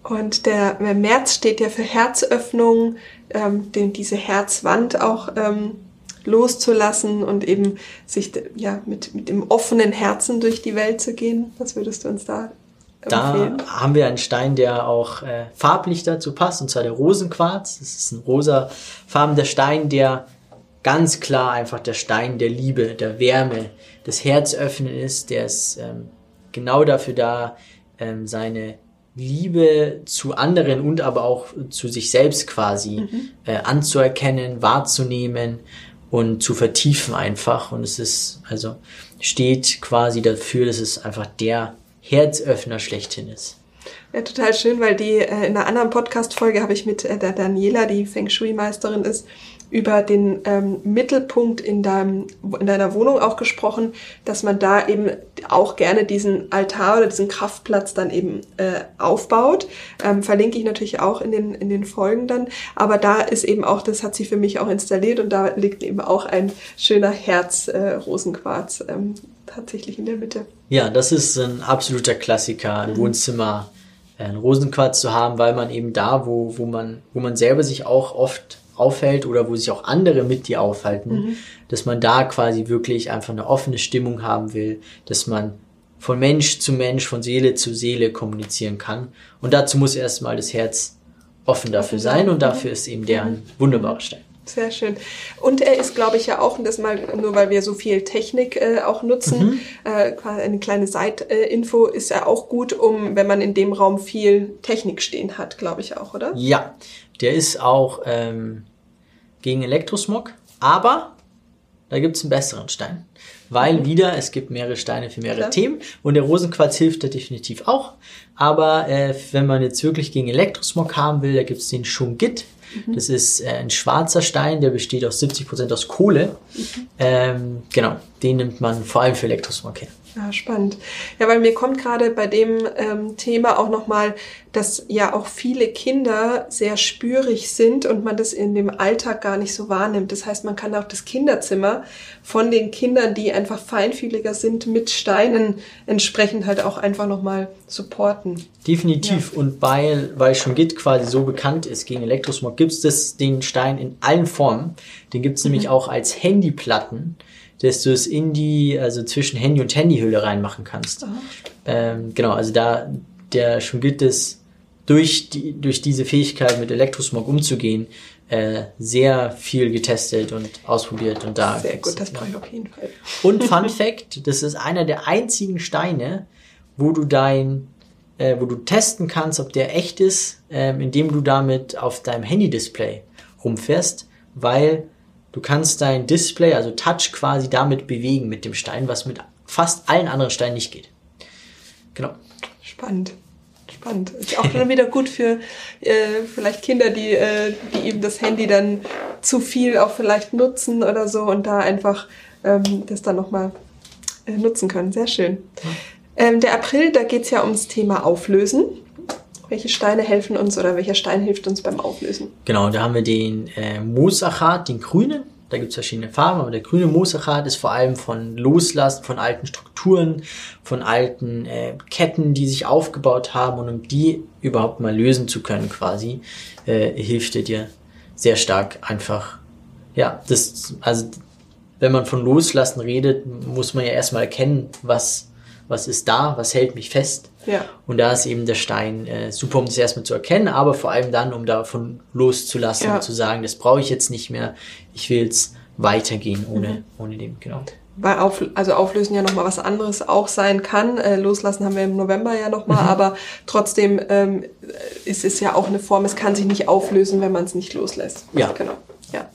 Und der März steht ja für Herzöffnung, ähm, den, diese Herzwand auch ähm, loszulassen und eben sich ja mit, mit dem offenen Herzen durch die Welt zu gehen. Was würdest du uns da empfehlen? Da haben wir einen Stein, der auch äh, farblich dazu passt, und zwar der Rosenquarz. Das ist ein rosa farbener Stein, der ganz klar einfach der Stein der Liebe, der Wärme, des Herzöffnen ist. Der ist ähm, genau dafür da, ähm, seine Liebe zu anderen und aber auch zu sich selbst quasi mhm. äh, anzuerkennen, wahrzunehmen und zu vertiefen einfach. Und es ist, also steht quasi dafür, dass es einfach der Herzöffner schlechthin ist. Ja, total schön, weil die äh, in einer anderen Podcast-Folge habe ich mit äh, der Daniela, die Feng Shui-Meisterin ist, über den ähm, Mittelpunkt in, deinem, in deiner Wohnung auch gesprochen, dass man da eben auch gerne diesen Altar oder diesen Kraftplatz dann eben äh, aufbaut. Ähm, verlinke ich natürlich auch in den, in den Folgen dann. Aber da ist eben auch, das hat sie für mich auch installiert und da liegt eben auch ein schöner Herz-Rosenquarz äh, ähm, tatsächlich in der Mitte. Ja, das ist ein absoluter Klassiker im mhm. Wohnzimmer, äh, einen Rosenquarz zu haben, weil man eben da, wo, wo man, wo man selber sich auch oft aufhält oder wo sich auch andere mit dir aufhalten, mhm. dass man da quasi wirklich einfach eine offene Stimmung haben will, dass man von Mensch zu Mensch, von Seele zu Seele kommunizieren kann. Und dazu muss erstmal das Herz offen dafür sein und dafür ist eben der ein wunderbarer Stein. Sehr schön. Und er ist, glaube ich, ja auch, und das mal nur weil wir so viel Technik äh, auch nutzen, mhm. äh, eine kleine Seitinfo, ist er auch gut, um, wenn man in dem Raum viel Technik stehen hat, glaube ich auch, oder? Ja, der ist auch ähm, gegen Elektrosmog, aber da gibt es einen besseren Stein. Weil wieder, es gibt mehrere Steine für mehrere Klar. Themen und der Rosenquarz hilft da definitiv auch. Aber äh, wenn man jetzt wirklich gegen Elektrosmog haben will, da gibt es den Shungit. Mhm. Das ist äh, ein schwarzer Stein, der besteht aus 70% aus Kohle. Mhm. Ähm, genau, den nimmt man vor allem für Elektrosmog her. Ja, spannend. Ja, weil mir kommt gerade bei dem ähm, Thema auch nochmal, dass ja auch viele Kinder sehr spürig sind und man das in dem Alltag gar nicht so wahrnimmt. Das heißt, man kann auch das Kinderzimmer von den Kindern, die einfach feinfühliger sind, mit Steinen entsprechend halt auch einfach nochmal supporten. Definitiv. Ja. Und weil, weil schon Git quasi so bekannt ist gegen Elektrosmog, gibt es den Stein in allen Formen. Den gibt es mhm. nämlich auch als Handyplatten dass du es in die, also zwischen Handy und Handyhülle reinmachen kannst. Oh. Ähm, genau, also da der schon gilt es durch die, durch diese Fähigkeit mit Elektrosmog umzugehen, äh, sehr viel getestet und ausprobiert und da. Sehr gut, das brauche ich auf jeden Fall. Und Fun Fact, das ist einer der einzigen Steine, wo du dein, äh, wo du testen kannst, ob der echt ist, ähm, indem du damit auf deinem Handy-Display rumfährst, weil Du kannst dein Display, also Touch quasi damit bewegen mit dem Stein, was mit fast allen anderen Steinen nicht geht. Genau. Spannend. Spannend. Ist auch schon wieder gut für äh, vielleicht Kinder, die, äh, die eben das Handy dann zu viel auch vielleicht nutzen oder so und da einfach ähm, das dann nochmal äh, nutzen können. Sehr schön. Ja. Ähm, der April, da geht's ja ums Thema Auflösen. Welche Steine helfen uns oder welcher Stein hilft uns beim Auflösen? Genau, da haben wir den äh, Moosachat, den grünen. Da gibt es verschiedene Farben, aber der grüne Moosachat ist vor allem von Loslassen, von alten Strukturen, von alten äh, Ketten, die sich aufgebaut haben und um die überhaupt mal lösen zu können quasi, äh, hilft er dir sehr stark einfach. Ja, das, also wenn man von Loslassen redet, muss man ja erstmal erkennen, was, was ist da, was hält mich fest ja. Und da ist eben der Stein äh, super, um das erstmal zu erkennen, aber vor allem dann, um davon loszulassen ja. und zu sagen, das brauche ich jetzt nicht mehr, ich will jetzt weitergehen ohne, mhm. ohne dem, genau. Weil auf, also auflösen ja nochmal was anderes auch sein kann. Äh, loslassen haben wir im November ja nochmal, mhm. aber trotzdem ähm, ist es ja auch eine Form, es kann sich nicht auflösen, wenn man es nicht loslässt. Ja. Genau. Ja.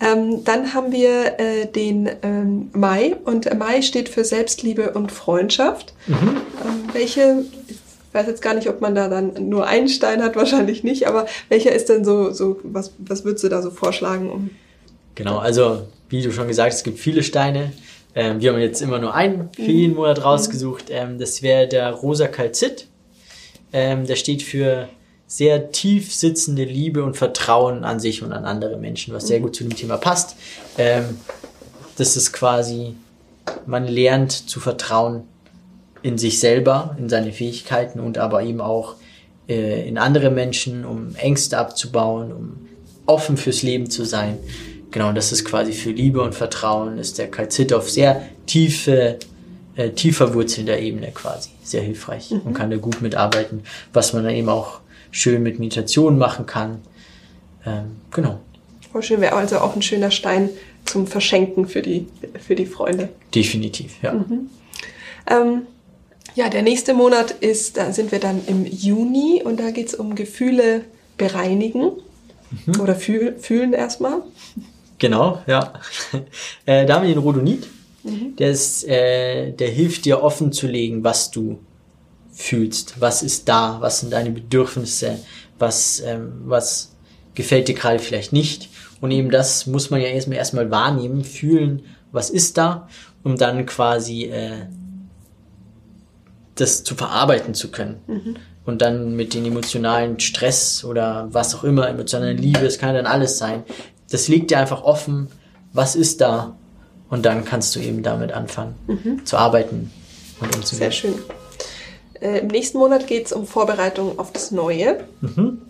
Ähm, dann haben wir äh, den ähm, Mai und Mai steht für Selbstliebe und Freundschaft. Mhm. Ähm, welche, ich weiß jetzt gar nicht, ob man da dann nur einen Stein hat, wahrscheinlich nicht, aber welcher ist denn so, so was, was würdest du da so vorschlagen? Um genau, also wie du schon gesagt hast, es gibt viele Steine. Ähm, wir haben jetzt immer nur einen für jeden mhm. Monat rausgesucht. Ähm, das wäre der rosa Kalzit. Ähm, der steht für sehr tief sitzende Liebe und Vertrauen an sich und an andere Menschen, was sehr gut zu dem Thema passt. Ähm, das ist quasi, man lernt zu vertrauen in sich selber, in seine Fähigkeiten und aber eben auch äh, in andere Menschen, um Ängste abzubauen, um offen fürs Leben zu sein. Genau, das ist quasi für Liebe und Vertrauen ist der Kalzit auf sehr tiefe, äh, tiefer wurzelnder Ebene quasi sehr hilfreich mhm. und kann da gut mitarbeiten, was man dann eben auch schön mit Meditation machen kann. Ähm, genau. Voll schön, wäre also auch ein schöner Stein zum Verschenken für die, für die Freunde. Definitiv, ja. Mhm. Ähm, ja, der nächste Monat ist, da sind wir dann im Juni und da geht es um Gefühle bereinigen mhm. oder fühl, fühlen erstmal. Genau, ja. äh, da haben wir den Rhodonit. Mhm. Der, ist, äh, der hilft dir offen zu legen, was du fühlst. Was ist da? Was sind deine Bedürfnisse? Was, ähm, was gefällt dir gerade vielleicht nicht? Und eben das muss man ja erstmal erstmal wahrnehmen, fühlen, was ist da, um dann quasi äh, das zu verarbeiten zu können. Mhm. Und dann mit den emotionalen Stress oder was auch immer, emotionale Liebe, es kann dann alles sein. Das liegt dir einfach offen, was ist da? Und dann kannst du eben damit anfangen mhm. zu arbeiten und umzugehen. Sehr schön. Äh, Im nächsten Monat geht es um Vorbereitung auf das Neue. Mhm.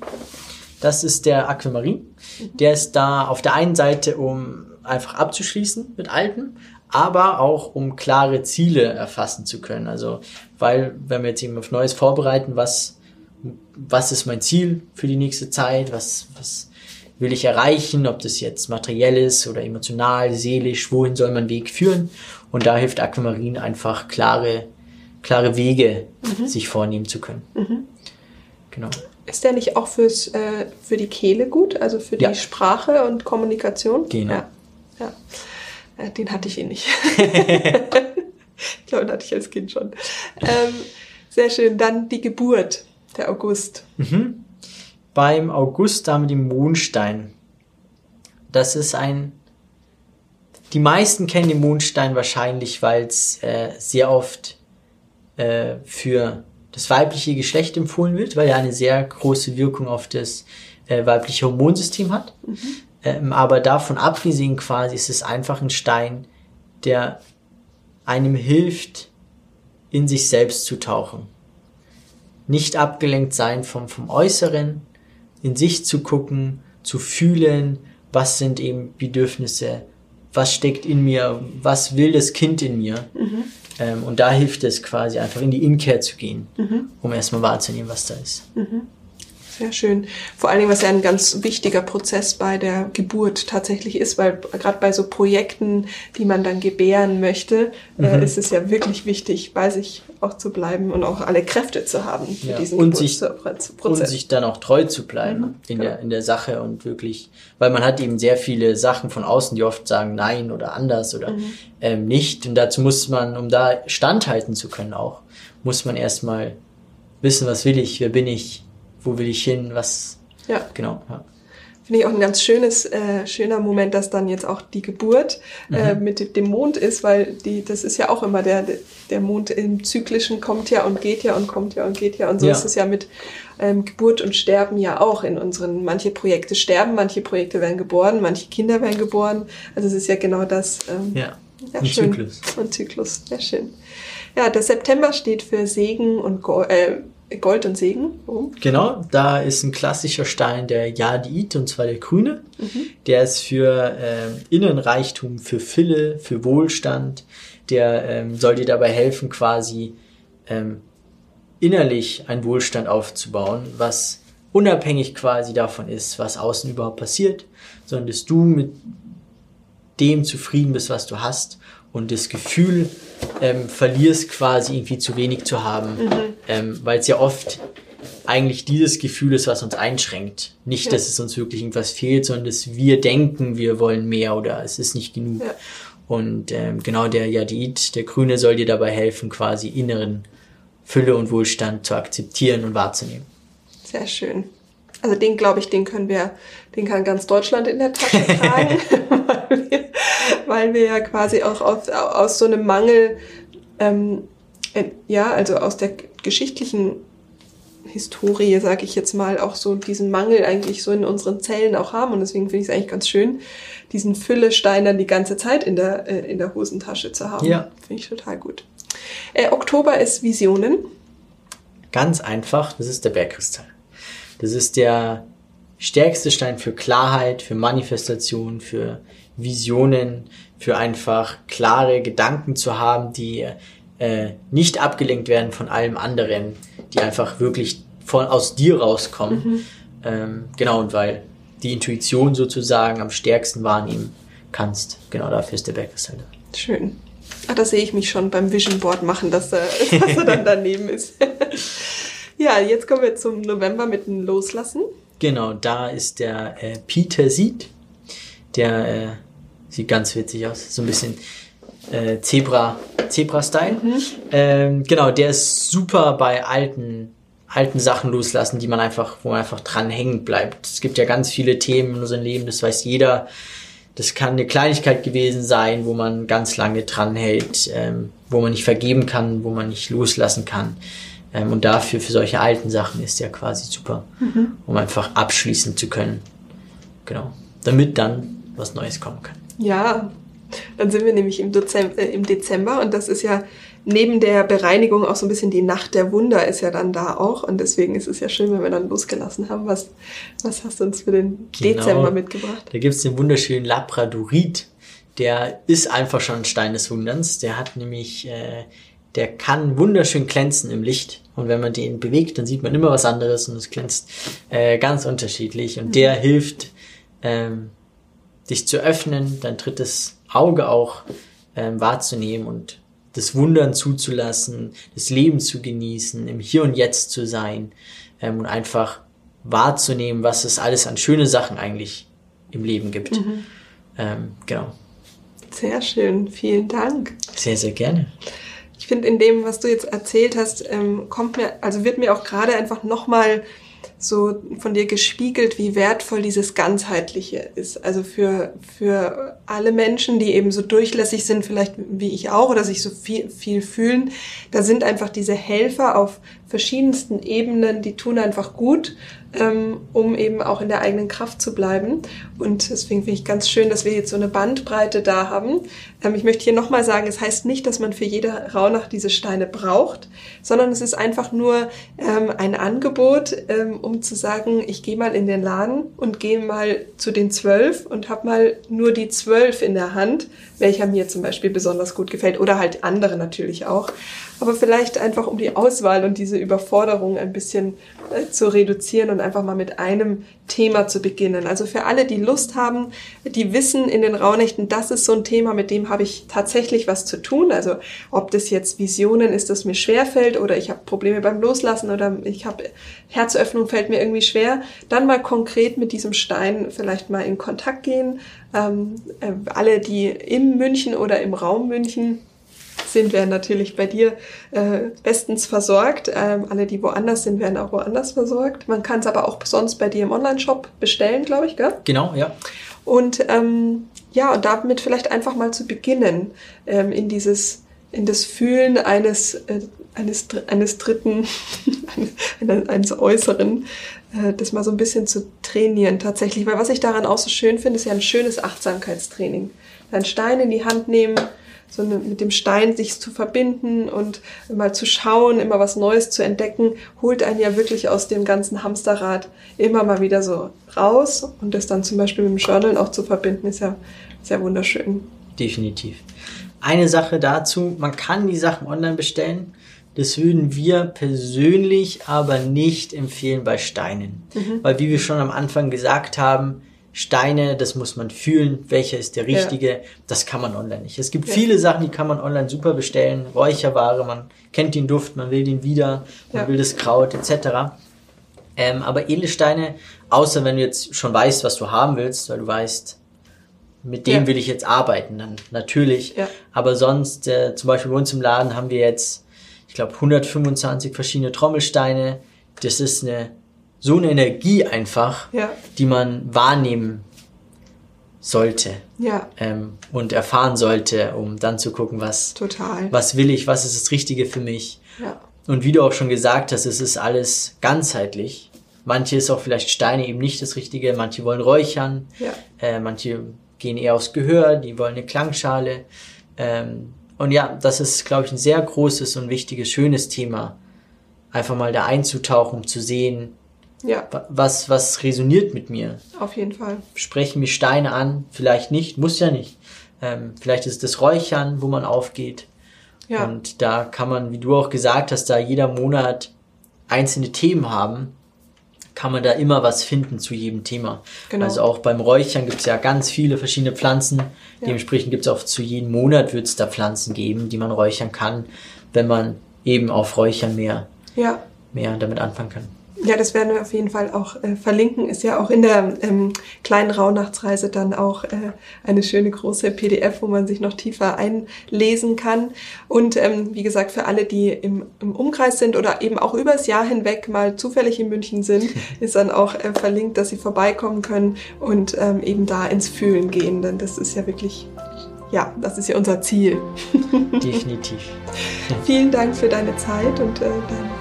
Das ist der Aquamarin. Der ist da auf der einen Seite, um einfach abzuschließen mit Alten, aber auch um klare Ziele erfassen zu können. Also, weil, wenn wir jetzt eben auf Neues vorbereiten, was, was ist mein Ziel für die nächste Zeit? Was, was will ich erreichen? Ob das jetzt materiell ist oder emotional, seelisch, wohin soll mein Weg führen? Und da hilft Aquamarin einfach klare klare Wege mhm. sich vornehmen zu können. Mhm. Genau. Ist der nicht auch fürs, äh, für die Kehle gut, also für die ja. Sprache und Kommunikation? Genau. Ja. ja. Äh, den hatte ich eh nicht. ich glaube, den hatte ich als Kind schon. Ähm, sehr schön. Dann die Geburt, der August. Mhm. Beim August haben wir den Mondstein. Das ist ein die meisten kennen den Mondstein wahrscheinlich, weil es äh, sehr oft äh, für das weibliche Geschlecht empfohlen wird, weil er eine sehr große Wirkung auf das äh, weibliche Hormonsystem hat. Mhm. Ähm, aber davon abgesehen quasi ist es einfach ein Stein, der einem hilft, in sich selbst zu tauchen. Nicht abgelenkt sein vom, vom Äußeren, in sich zu gucken, zu fühlen, was sind eben Bedürfnisse, was steckt in mir, was will das Kind in mir. Mhm. Ähm, und da hilft es quasi einfach in die Inkehr zu gehen, mhm. um erstmal wahrzunehmen, was da ist. Mhm. Sehr schön. Vor allen Dingen, was ja ein ganz wichtiger Prozess bei der Geburt tatsächlich ist, weil gerade bei so Projekten, die man dann gebären möchte, äh, mhm. äh, ist es ja wirklich wichtig, bei sich auch zu bleiben und auch alle Kräfte zu haben für ja. diesen und. Sich, und sich dann auch treu zu bleiben mhm. in, der, in der Sache und wirklich, weil man hat eben sehr viele Sachen von außen, die oft sagen nein oder anders oder mhm. ähm, nicht. Und dazu muss man, um da standhalten zu können auch, muss man erstmal wissen, was will ich, wer bin ich, wo will ich hin, was. Ja. Genau. Ja. Finde ich auch ein ganz schönes, äh, schöner Moment, dass dann jetzt auch die Geburt äh, mhm. mit dem Mond ist, weil die, das ist ja auch immer der, der Mond im Zyklischen kommt ja und geht ja und kommt ja und geht ja. Und so ja. ist es ja mit ähm, Geburt und Sterben ja auch in unseren, manche Projekte sterben, manche Projekte werden geboren, manche Kinder werden geboren. Also es ist ja genau das. Ähm, ja. Ja, ein schön. Zyklus. Ein Zyklus, sehr schön. Ja, der September steht für Segen und Go äh, Gold und Segen. Warum? Genau, da ist ein klassischer Stein der Jadid, und zwar der grüne. Mhm. Der ist für äh, Innenreichtum, für Fülle, für Wohlstand. Der ähm, soll dir dabei helfen, quasi ähm, innerlich einen Wohlstand aufzubauen, was unabhängig quasi davon ist, was außen überhaupt passiert, sondern dass du mit dem zufrieden bist, was du hast und das Gefühl ähm, verlierst, quasi irgendwie zu wenig zu haben, mhm. ähm, weil es ja oft eigentlich dieses Gefühl ist, was uns einschränkt. Nicht, ja. dass es uns wirklich irgendwas fehlt, sondern dass wir denken, wir wollen mehr oder es ist nicht genug. Ja. Und ähm, genau der Jadid, der Grüne, soll dir dabei helfen, quasi inneren Fülle und Wohlstand zu akzeptieren und wahrzunehmen. Sehr schön. Also den, glaube ich, den können wir, den kann ganz Deutschland in der Tasche tragen, weil, wir, weil wir ja quasi auch aus, aus so einem Mangel, ähm, äh, ja, also aus der geschichtlichen Historie, sage ich jetzt mal, auch so diesen Mangel eigentlich so in unseren Zellen auch haben. Und deswegen finde ich es eigentlich ganz schön, diesen Füllestein dann die ganze Zeit in der, äh, in der Hosentasche zu haben. Ja. Finde ich total gut. Äh, Oktober ist Visionen. Ganz einfach, das ist der Bergkristall. Das ist der stärkste Stein für Klarheit, für Manifestation, für Visionen, für einfach klare Gedanken zu haben, die äh, nicht abgelenkt werden von allem anderen, die einfach wirklich von aus dir rauskommen. Mhm. Ähm, genau, und weil die Intuition sozusagen am stärksten wahrnehmen kannst. Genau dafür ist der Bergkristall da. Schön. Ach, da sehe ich mich schon beim Vision Board machen, dass, äh, dass er dann daneben ist. Ja, jetzt kommen wir zum November mit dem Loslassen. Genau, da ist der äh, Peter Seed. Der äh, sieht ganz witzig aus. So ein bisschen äh, Zebra, Zebra-Style. Mhm. Ähm, genau, der ist super bei alten, alten Sachen loslassen, die man einfach, wo man einfach dran hängen bleibt. Es gibt ja ganz viele Themen in unserem Leben, das weiß jeder. Das kann eine Kleinigkeit gewesen sein, wo man ganz lange dran hält, ähm, wo man nicht vergeben kann, wo man nicht loslassen kann. Ähm, und dafür, für solche alten Sachen ist der quasi super, mhm. um einfach abschließen zu können. Genau. Damit dann was Neues kommen kann. Ja, dann sind wir nämlich im Dezember, äh, im Dezember und das ist ja neben der Bereinigung auch so ein bisschen die Nacht der Wunder ist ja dann da auch und deswegen ist es ja schön, wenn wir dann losgelassen haben. Was, was hast du uns für den genau. Dezember mitgebracht? Da gibt's den wunderschönen Labradorit. Der ist einfach schon ein Stein des Wunderns. Der hat nämlich äh, der kann wunderschön glänzen im Licht. Und wenn man den bewegt, dann sieht man immer was anderes und es glänzt äh, ganz unterschiedlich. Und mhm. der hilft, ähm, dich zu öffnen, dein drittes Auge auch ähm, wahrzunehmen und das Wundern zuzulassen, das Leben zu genießen, im Hier und Jetzt zu sein ähm, und einfach wahrzunehmen, was es alles an schöne Sachen eigentlich im Leben gibt. Mhm. Ähm, genau. Sehr schön, vielen Dank. Sehr, sehr gerne ich finde, in dem, was du jetzt erzählt hast, ähm, kommt mir, also wird mir auch gerade einfach nochmal so von dir gespiegelt, wie wertvoll dieses Ganzheitliche ist. Also für, für alle Menschen, die eben so durchlässig sind, vielleicht wie ich auch, oder sich so viel, viel fühlen, da sind einfach diese Helfer auf verschiedensten Ebenen, die tun einfach gut ähm, um eben auch in der eigenen Kraft zu bleiben. Und deswegen finde ich ganz schön, dass wir jetzt so eine Bandbreite da haben. Ähm, ich möchte hier nochmal sagen, es heißt nicht, dass man für jede Rauhnacht diese Steine braucht, sondern es ist einfach nur ähm, ein Angebot, ähm, um zu sagen, ich gehe mal in den Laden und gehe mal zu den zwölf und habe mal nur die zwölf in der Hand, welcher mir zum Beispiel besonders gut gefällt oder halt andere natürlich auch aber vielleicht einfach um die Auswahl und diese Überforderung ein bisschen äh, zu reduzieren und einfach mal mit einem Thema zu beginnen. Also für alle, die Lust haben, die wissen in den Rauhnächten, das ist so ein Thema, mit dem habe ich tatsächlich was zu tun. Also ob das jetzt Visionen ist, das mir schwerfällt oder ich habe Probleme beim Loslassen oder ich habe Herzöffnung fällt mir irgendwie schwer, dann mal konkret mit diesem Stein vielleicht mal in Kontakt gehen. Ähm, äh, alle, die im München oder im Raum München sind, werden natürlich bei dir äh, bestens versorgt. Ähm, alle, die woanders sind, werden auch woanders versorgt. Man kann es aber auch sonst bei dir im Online-Shop bestellen, glaube ich, gell? Genau, ja. Und ähm, ja, und damit vielleicht einfach mal zu beginnen, ähm, in dieses, in das Fühlen eines, äh, eines, eines dritten, eines, Äußeren, äh, das mal so ein bisschen zu trainieren tatsächlich. Weil was ich daran auch so schön finde, ist ja ein schönes Achtsamkeitstraining. Einen Stein in die Hand nehmen, so mit dem Stein sich zu verbinden und mal zu schauen, immer was Neues zu entdecken, holt einen ja wirklich aus dem ganzen Hamsterrad immer mal wieder so raus und das dann zum Beispiel mit dem Journal auch zu verbinden, ist ja sehr wunderschön. Definitiv. Eine Sache dazu, man kann die Sachen online bestellen. Das würden wir persönlich aber nicht empfehlen bei Steinen. Mhm. Weil wie wir schon am Anfang gesagt haben, Steine, das muss man fühlen, welcher ist der richtige, ja. das kann man online nicht. Es gibt ja. viele Sachen, die kann man online super bestellen, Räucherware, man kennt den Duft, man will den wieder, man ja. will das Kraut etc. Ähm, aber Edelsteine, außer wenn du jetzt schon weißt, was du haben willst, weil du weißt, mit dem will ich jetzt arbeiten, dann natürlich. Aber sonst, äh, zum Beispiel bei uns im Laden haben wir jetzt, ich glaube, 125 verschiedene Trommelsteine. Das ist eine so eine Energie einfach, ja. die man wahrnehmen sollte ja. ähm, und erfahren sollte, um dann zu gucken, was, Total. was will ich, was ist das Richtige für mich. Ja. Und wie du auch schon gesagt hast, es ist alles ganzheitlich. Manche ist auch vielleicht Steine eben nicht das Richtige, manche wollen räuchern, äh, manche gehen eher aufs Gehör, die wollen eine Klangschale. Ähm, und ja, das ist, glaube ich, ein sehr großes und wichtiges, schönes Thema. Einfach mal da einzutauchen, zu sehen, ja. Was, was resoniert mit mir? Auf jeden Fall. Sprechen mich Steine an? Vielleicht nicht, muss ja nicht. Ähm, vielleicht ist es das Räuchern, wo man aufgeht. Ja. Und da kann man, wie du auch gesagt hast, da jeder Monat einzelne Themen haben, kann man da immer was finden zu jedem Thema. Genau. Also auch beim Räuchern gibt es ja ganz viele verschiedene Pflanzen. Ja. Dementsprechend gibt es auch zu jedem Monat wird es da Pflanzen geben, die man räuchern kann, wenn man eben auf Räuchern mehr, ja. mehr damit anfangen kann. Ja, das werden wir auf jeden Fall auch äh, verlinken. Ist ja auch in der ähm, kleinen Rauhnachtsreise dann auch äh, eine schöne große PDF, wo man sich noch tiefer einlesen kann. Und ähm, wie gesagt, für alle, die im, im Umkreis sind oder eben auch übers Jahr hinweg mal zufällig in München sind, ist dann auch äh, verlinkt, dass sie vorbeikommen können und ähm, eben da ins Fühlen gehen. Denn das ist ja wirklich ja, das ist ja unser Ziel. Definitiv. Vielen Dank für deine Zeit und äh, dein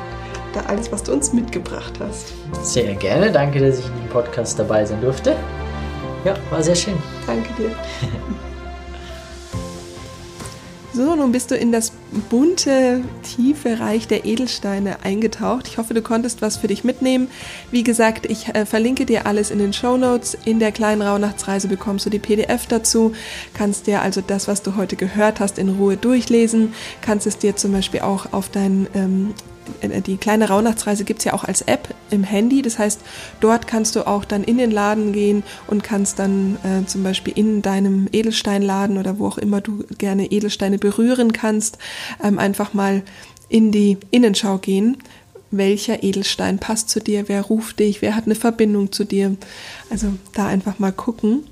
da alles, was du uns mitgebracht hast. Sehr gerne. Danke, dass ich in dem Podcast dabei sein durfte. Ja, war sehr schön. Danke dir. So, nun bist du in das bunte, tiefe Reich der Edelsteine eingetaucht. Ich hoffe, du konntest was für dich mitnehmen. Wie gesagt, ich äh, verlinke dir alles in den Show Notes. In der kleinen Rauhnachtsreise bekommst du die PDF dazu. Kannst dir also das, was du heute gehört hast, in Ruhe durchlesen. Kannst es dir zum Beispiel auch auf dein ähm, äh, die kleine Rauhnachtsreise gibt es ja auch als App im Handy. Das heißt, dort kannst du auch dann in den Laden gehen und kannst dann äh, zum Beispiel in deinem Edelsteinladen oder wo auch immer du gerne Edelsteine berühren kannst, ähm, einfach mal in die Innenschau gehen. Welcher Edelstein passt zu dir? Wer ruft dich? Wer hat eine Verbindung zu dir? Also da einfach mal gucken.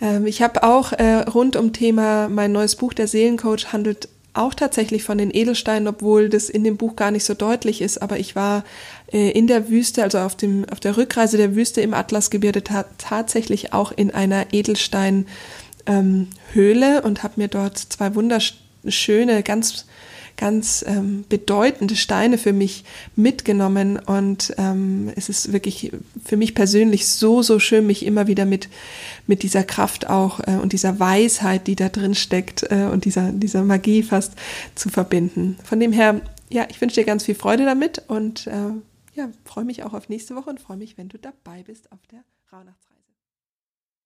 Ähm, ich habe auch äh, rund um Thema mein neues Buch, der Seelencoach, handelt auch tatsächlich von den Edelsteinen, obwohl das in dem Buch gar nicht so deutlich ist. Aber ich war äh, in der Wüste, also auf, dem, auf der Rückreise der Wüste im Atlasgebirge ta tatsächlich auch in einer Edelsteinhöhle ähm, und habe mir dort zwei wunderschöne, ganz ganz ähm, bedeutende Steine für mich mitgenommen und ähm, es ist wirklich für mich persönlich so, so schön, mich immer wieder mit, mit dieser Kraft auch äh, und dieser Weisheit, die da drin steckt äh, und dieser, dieser Magie fast zu verbinden. Von dem her, ja, ich wünsche dir ganz viel Freude damit und äh, ja, freue mich auch auf nächste Woche und freue mich, wenn du dabei bist auf der Rauhnachtsreise.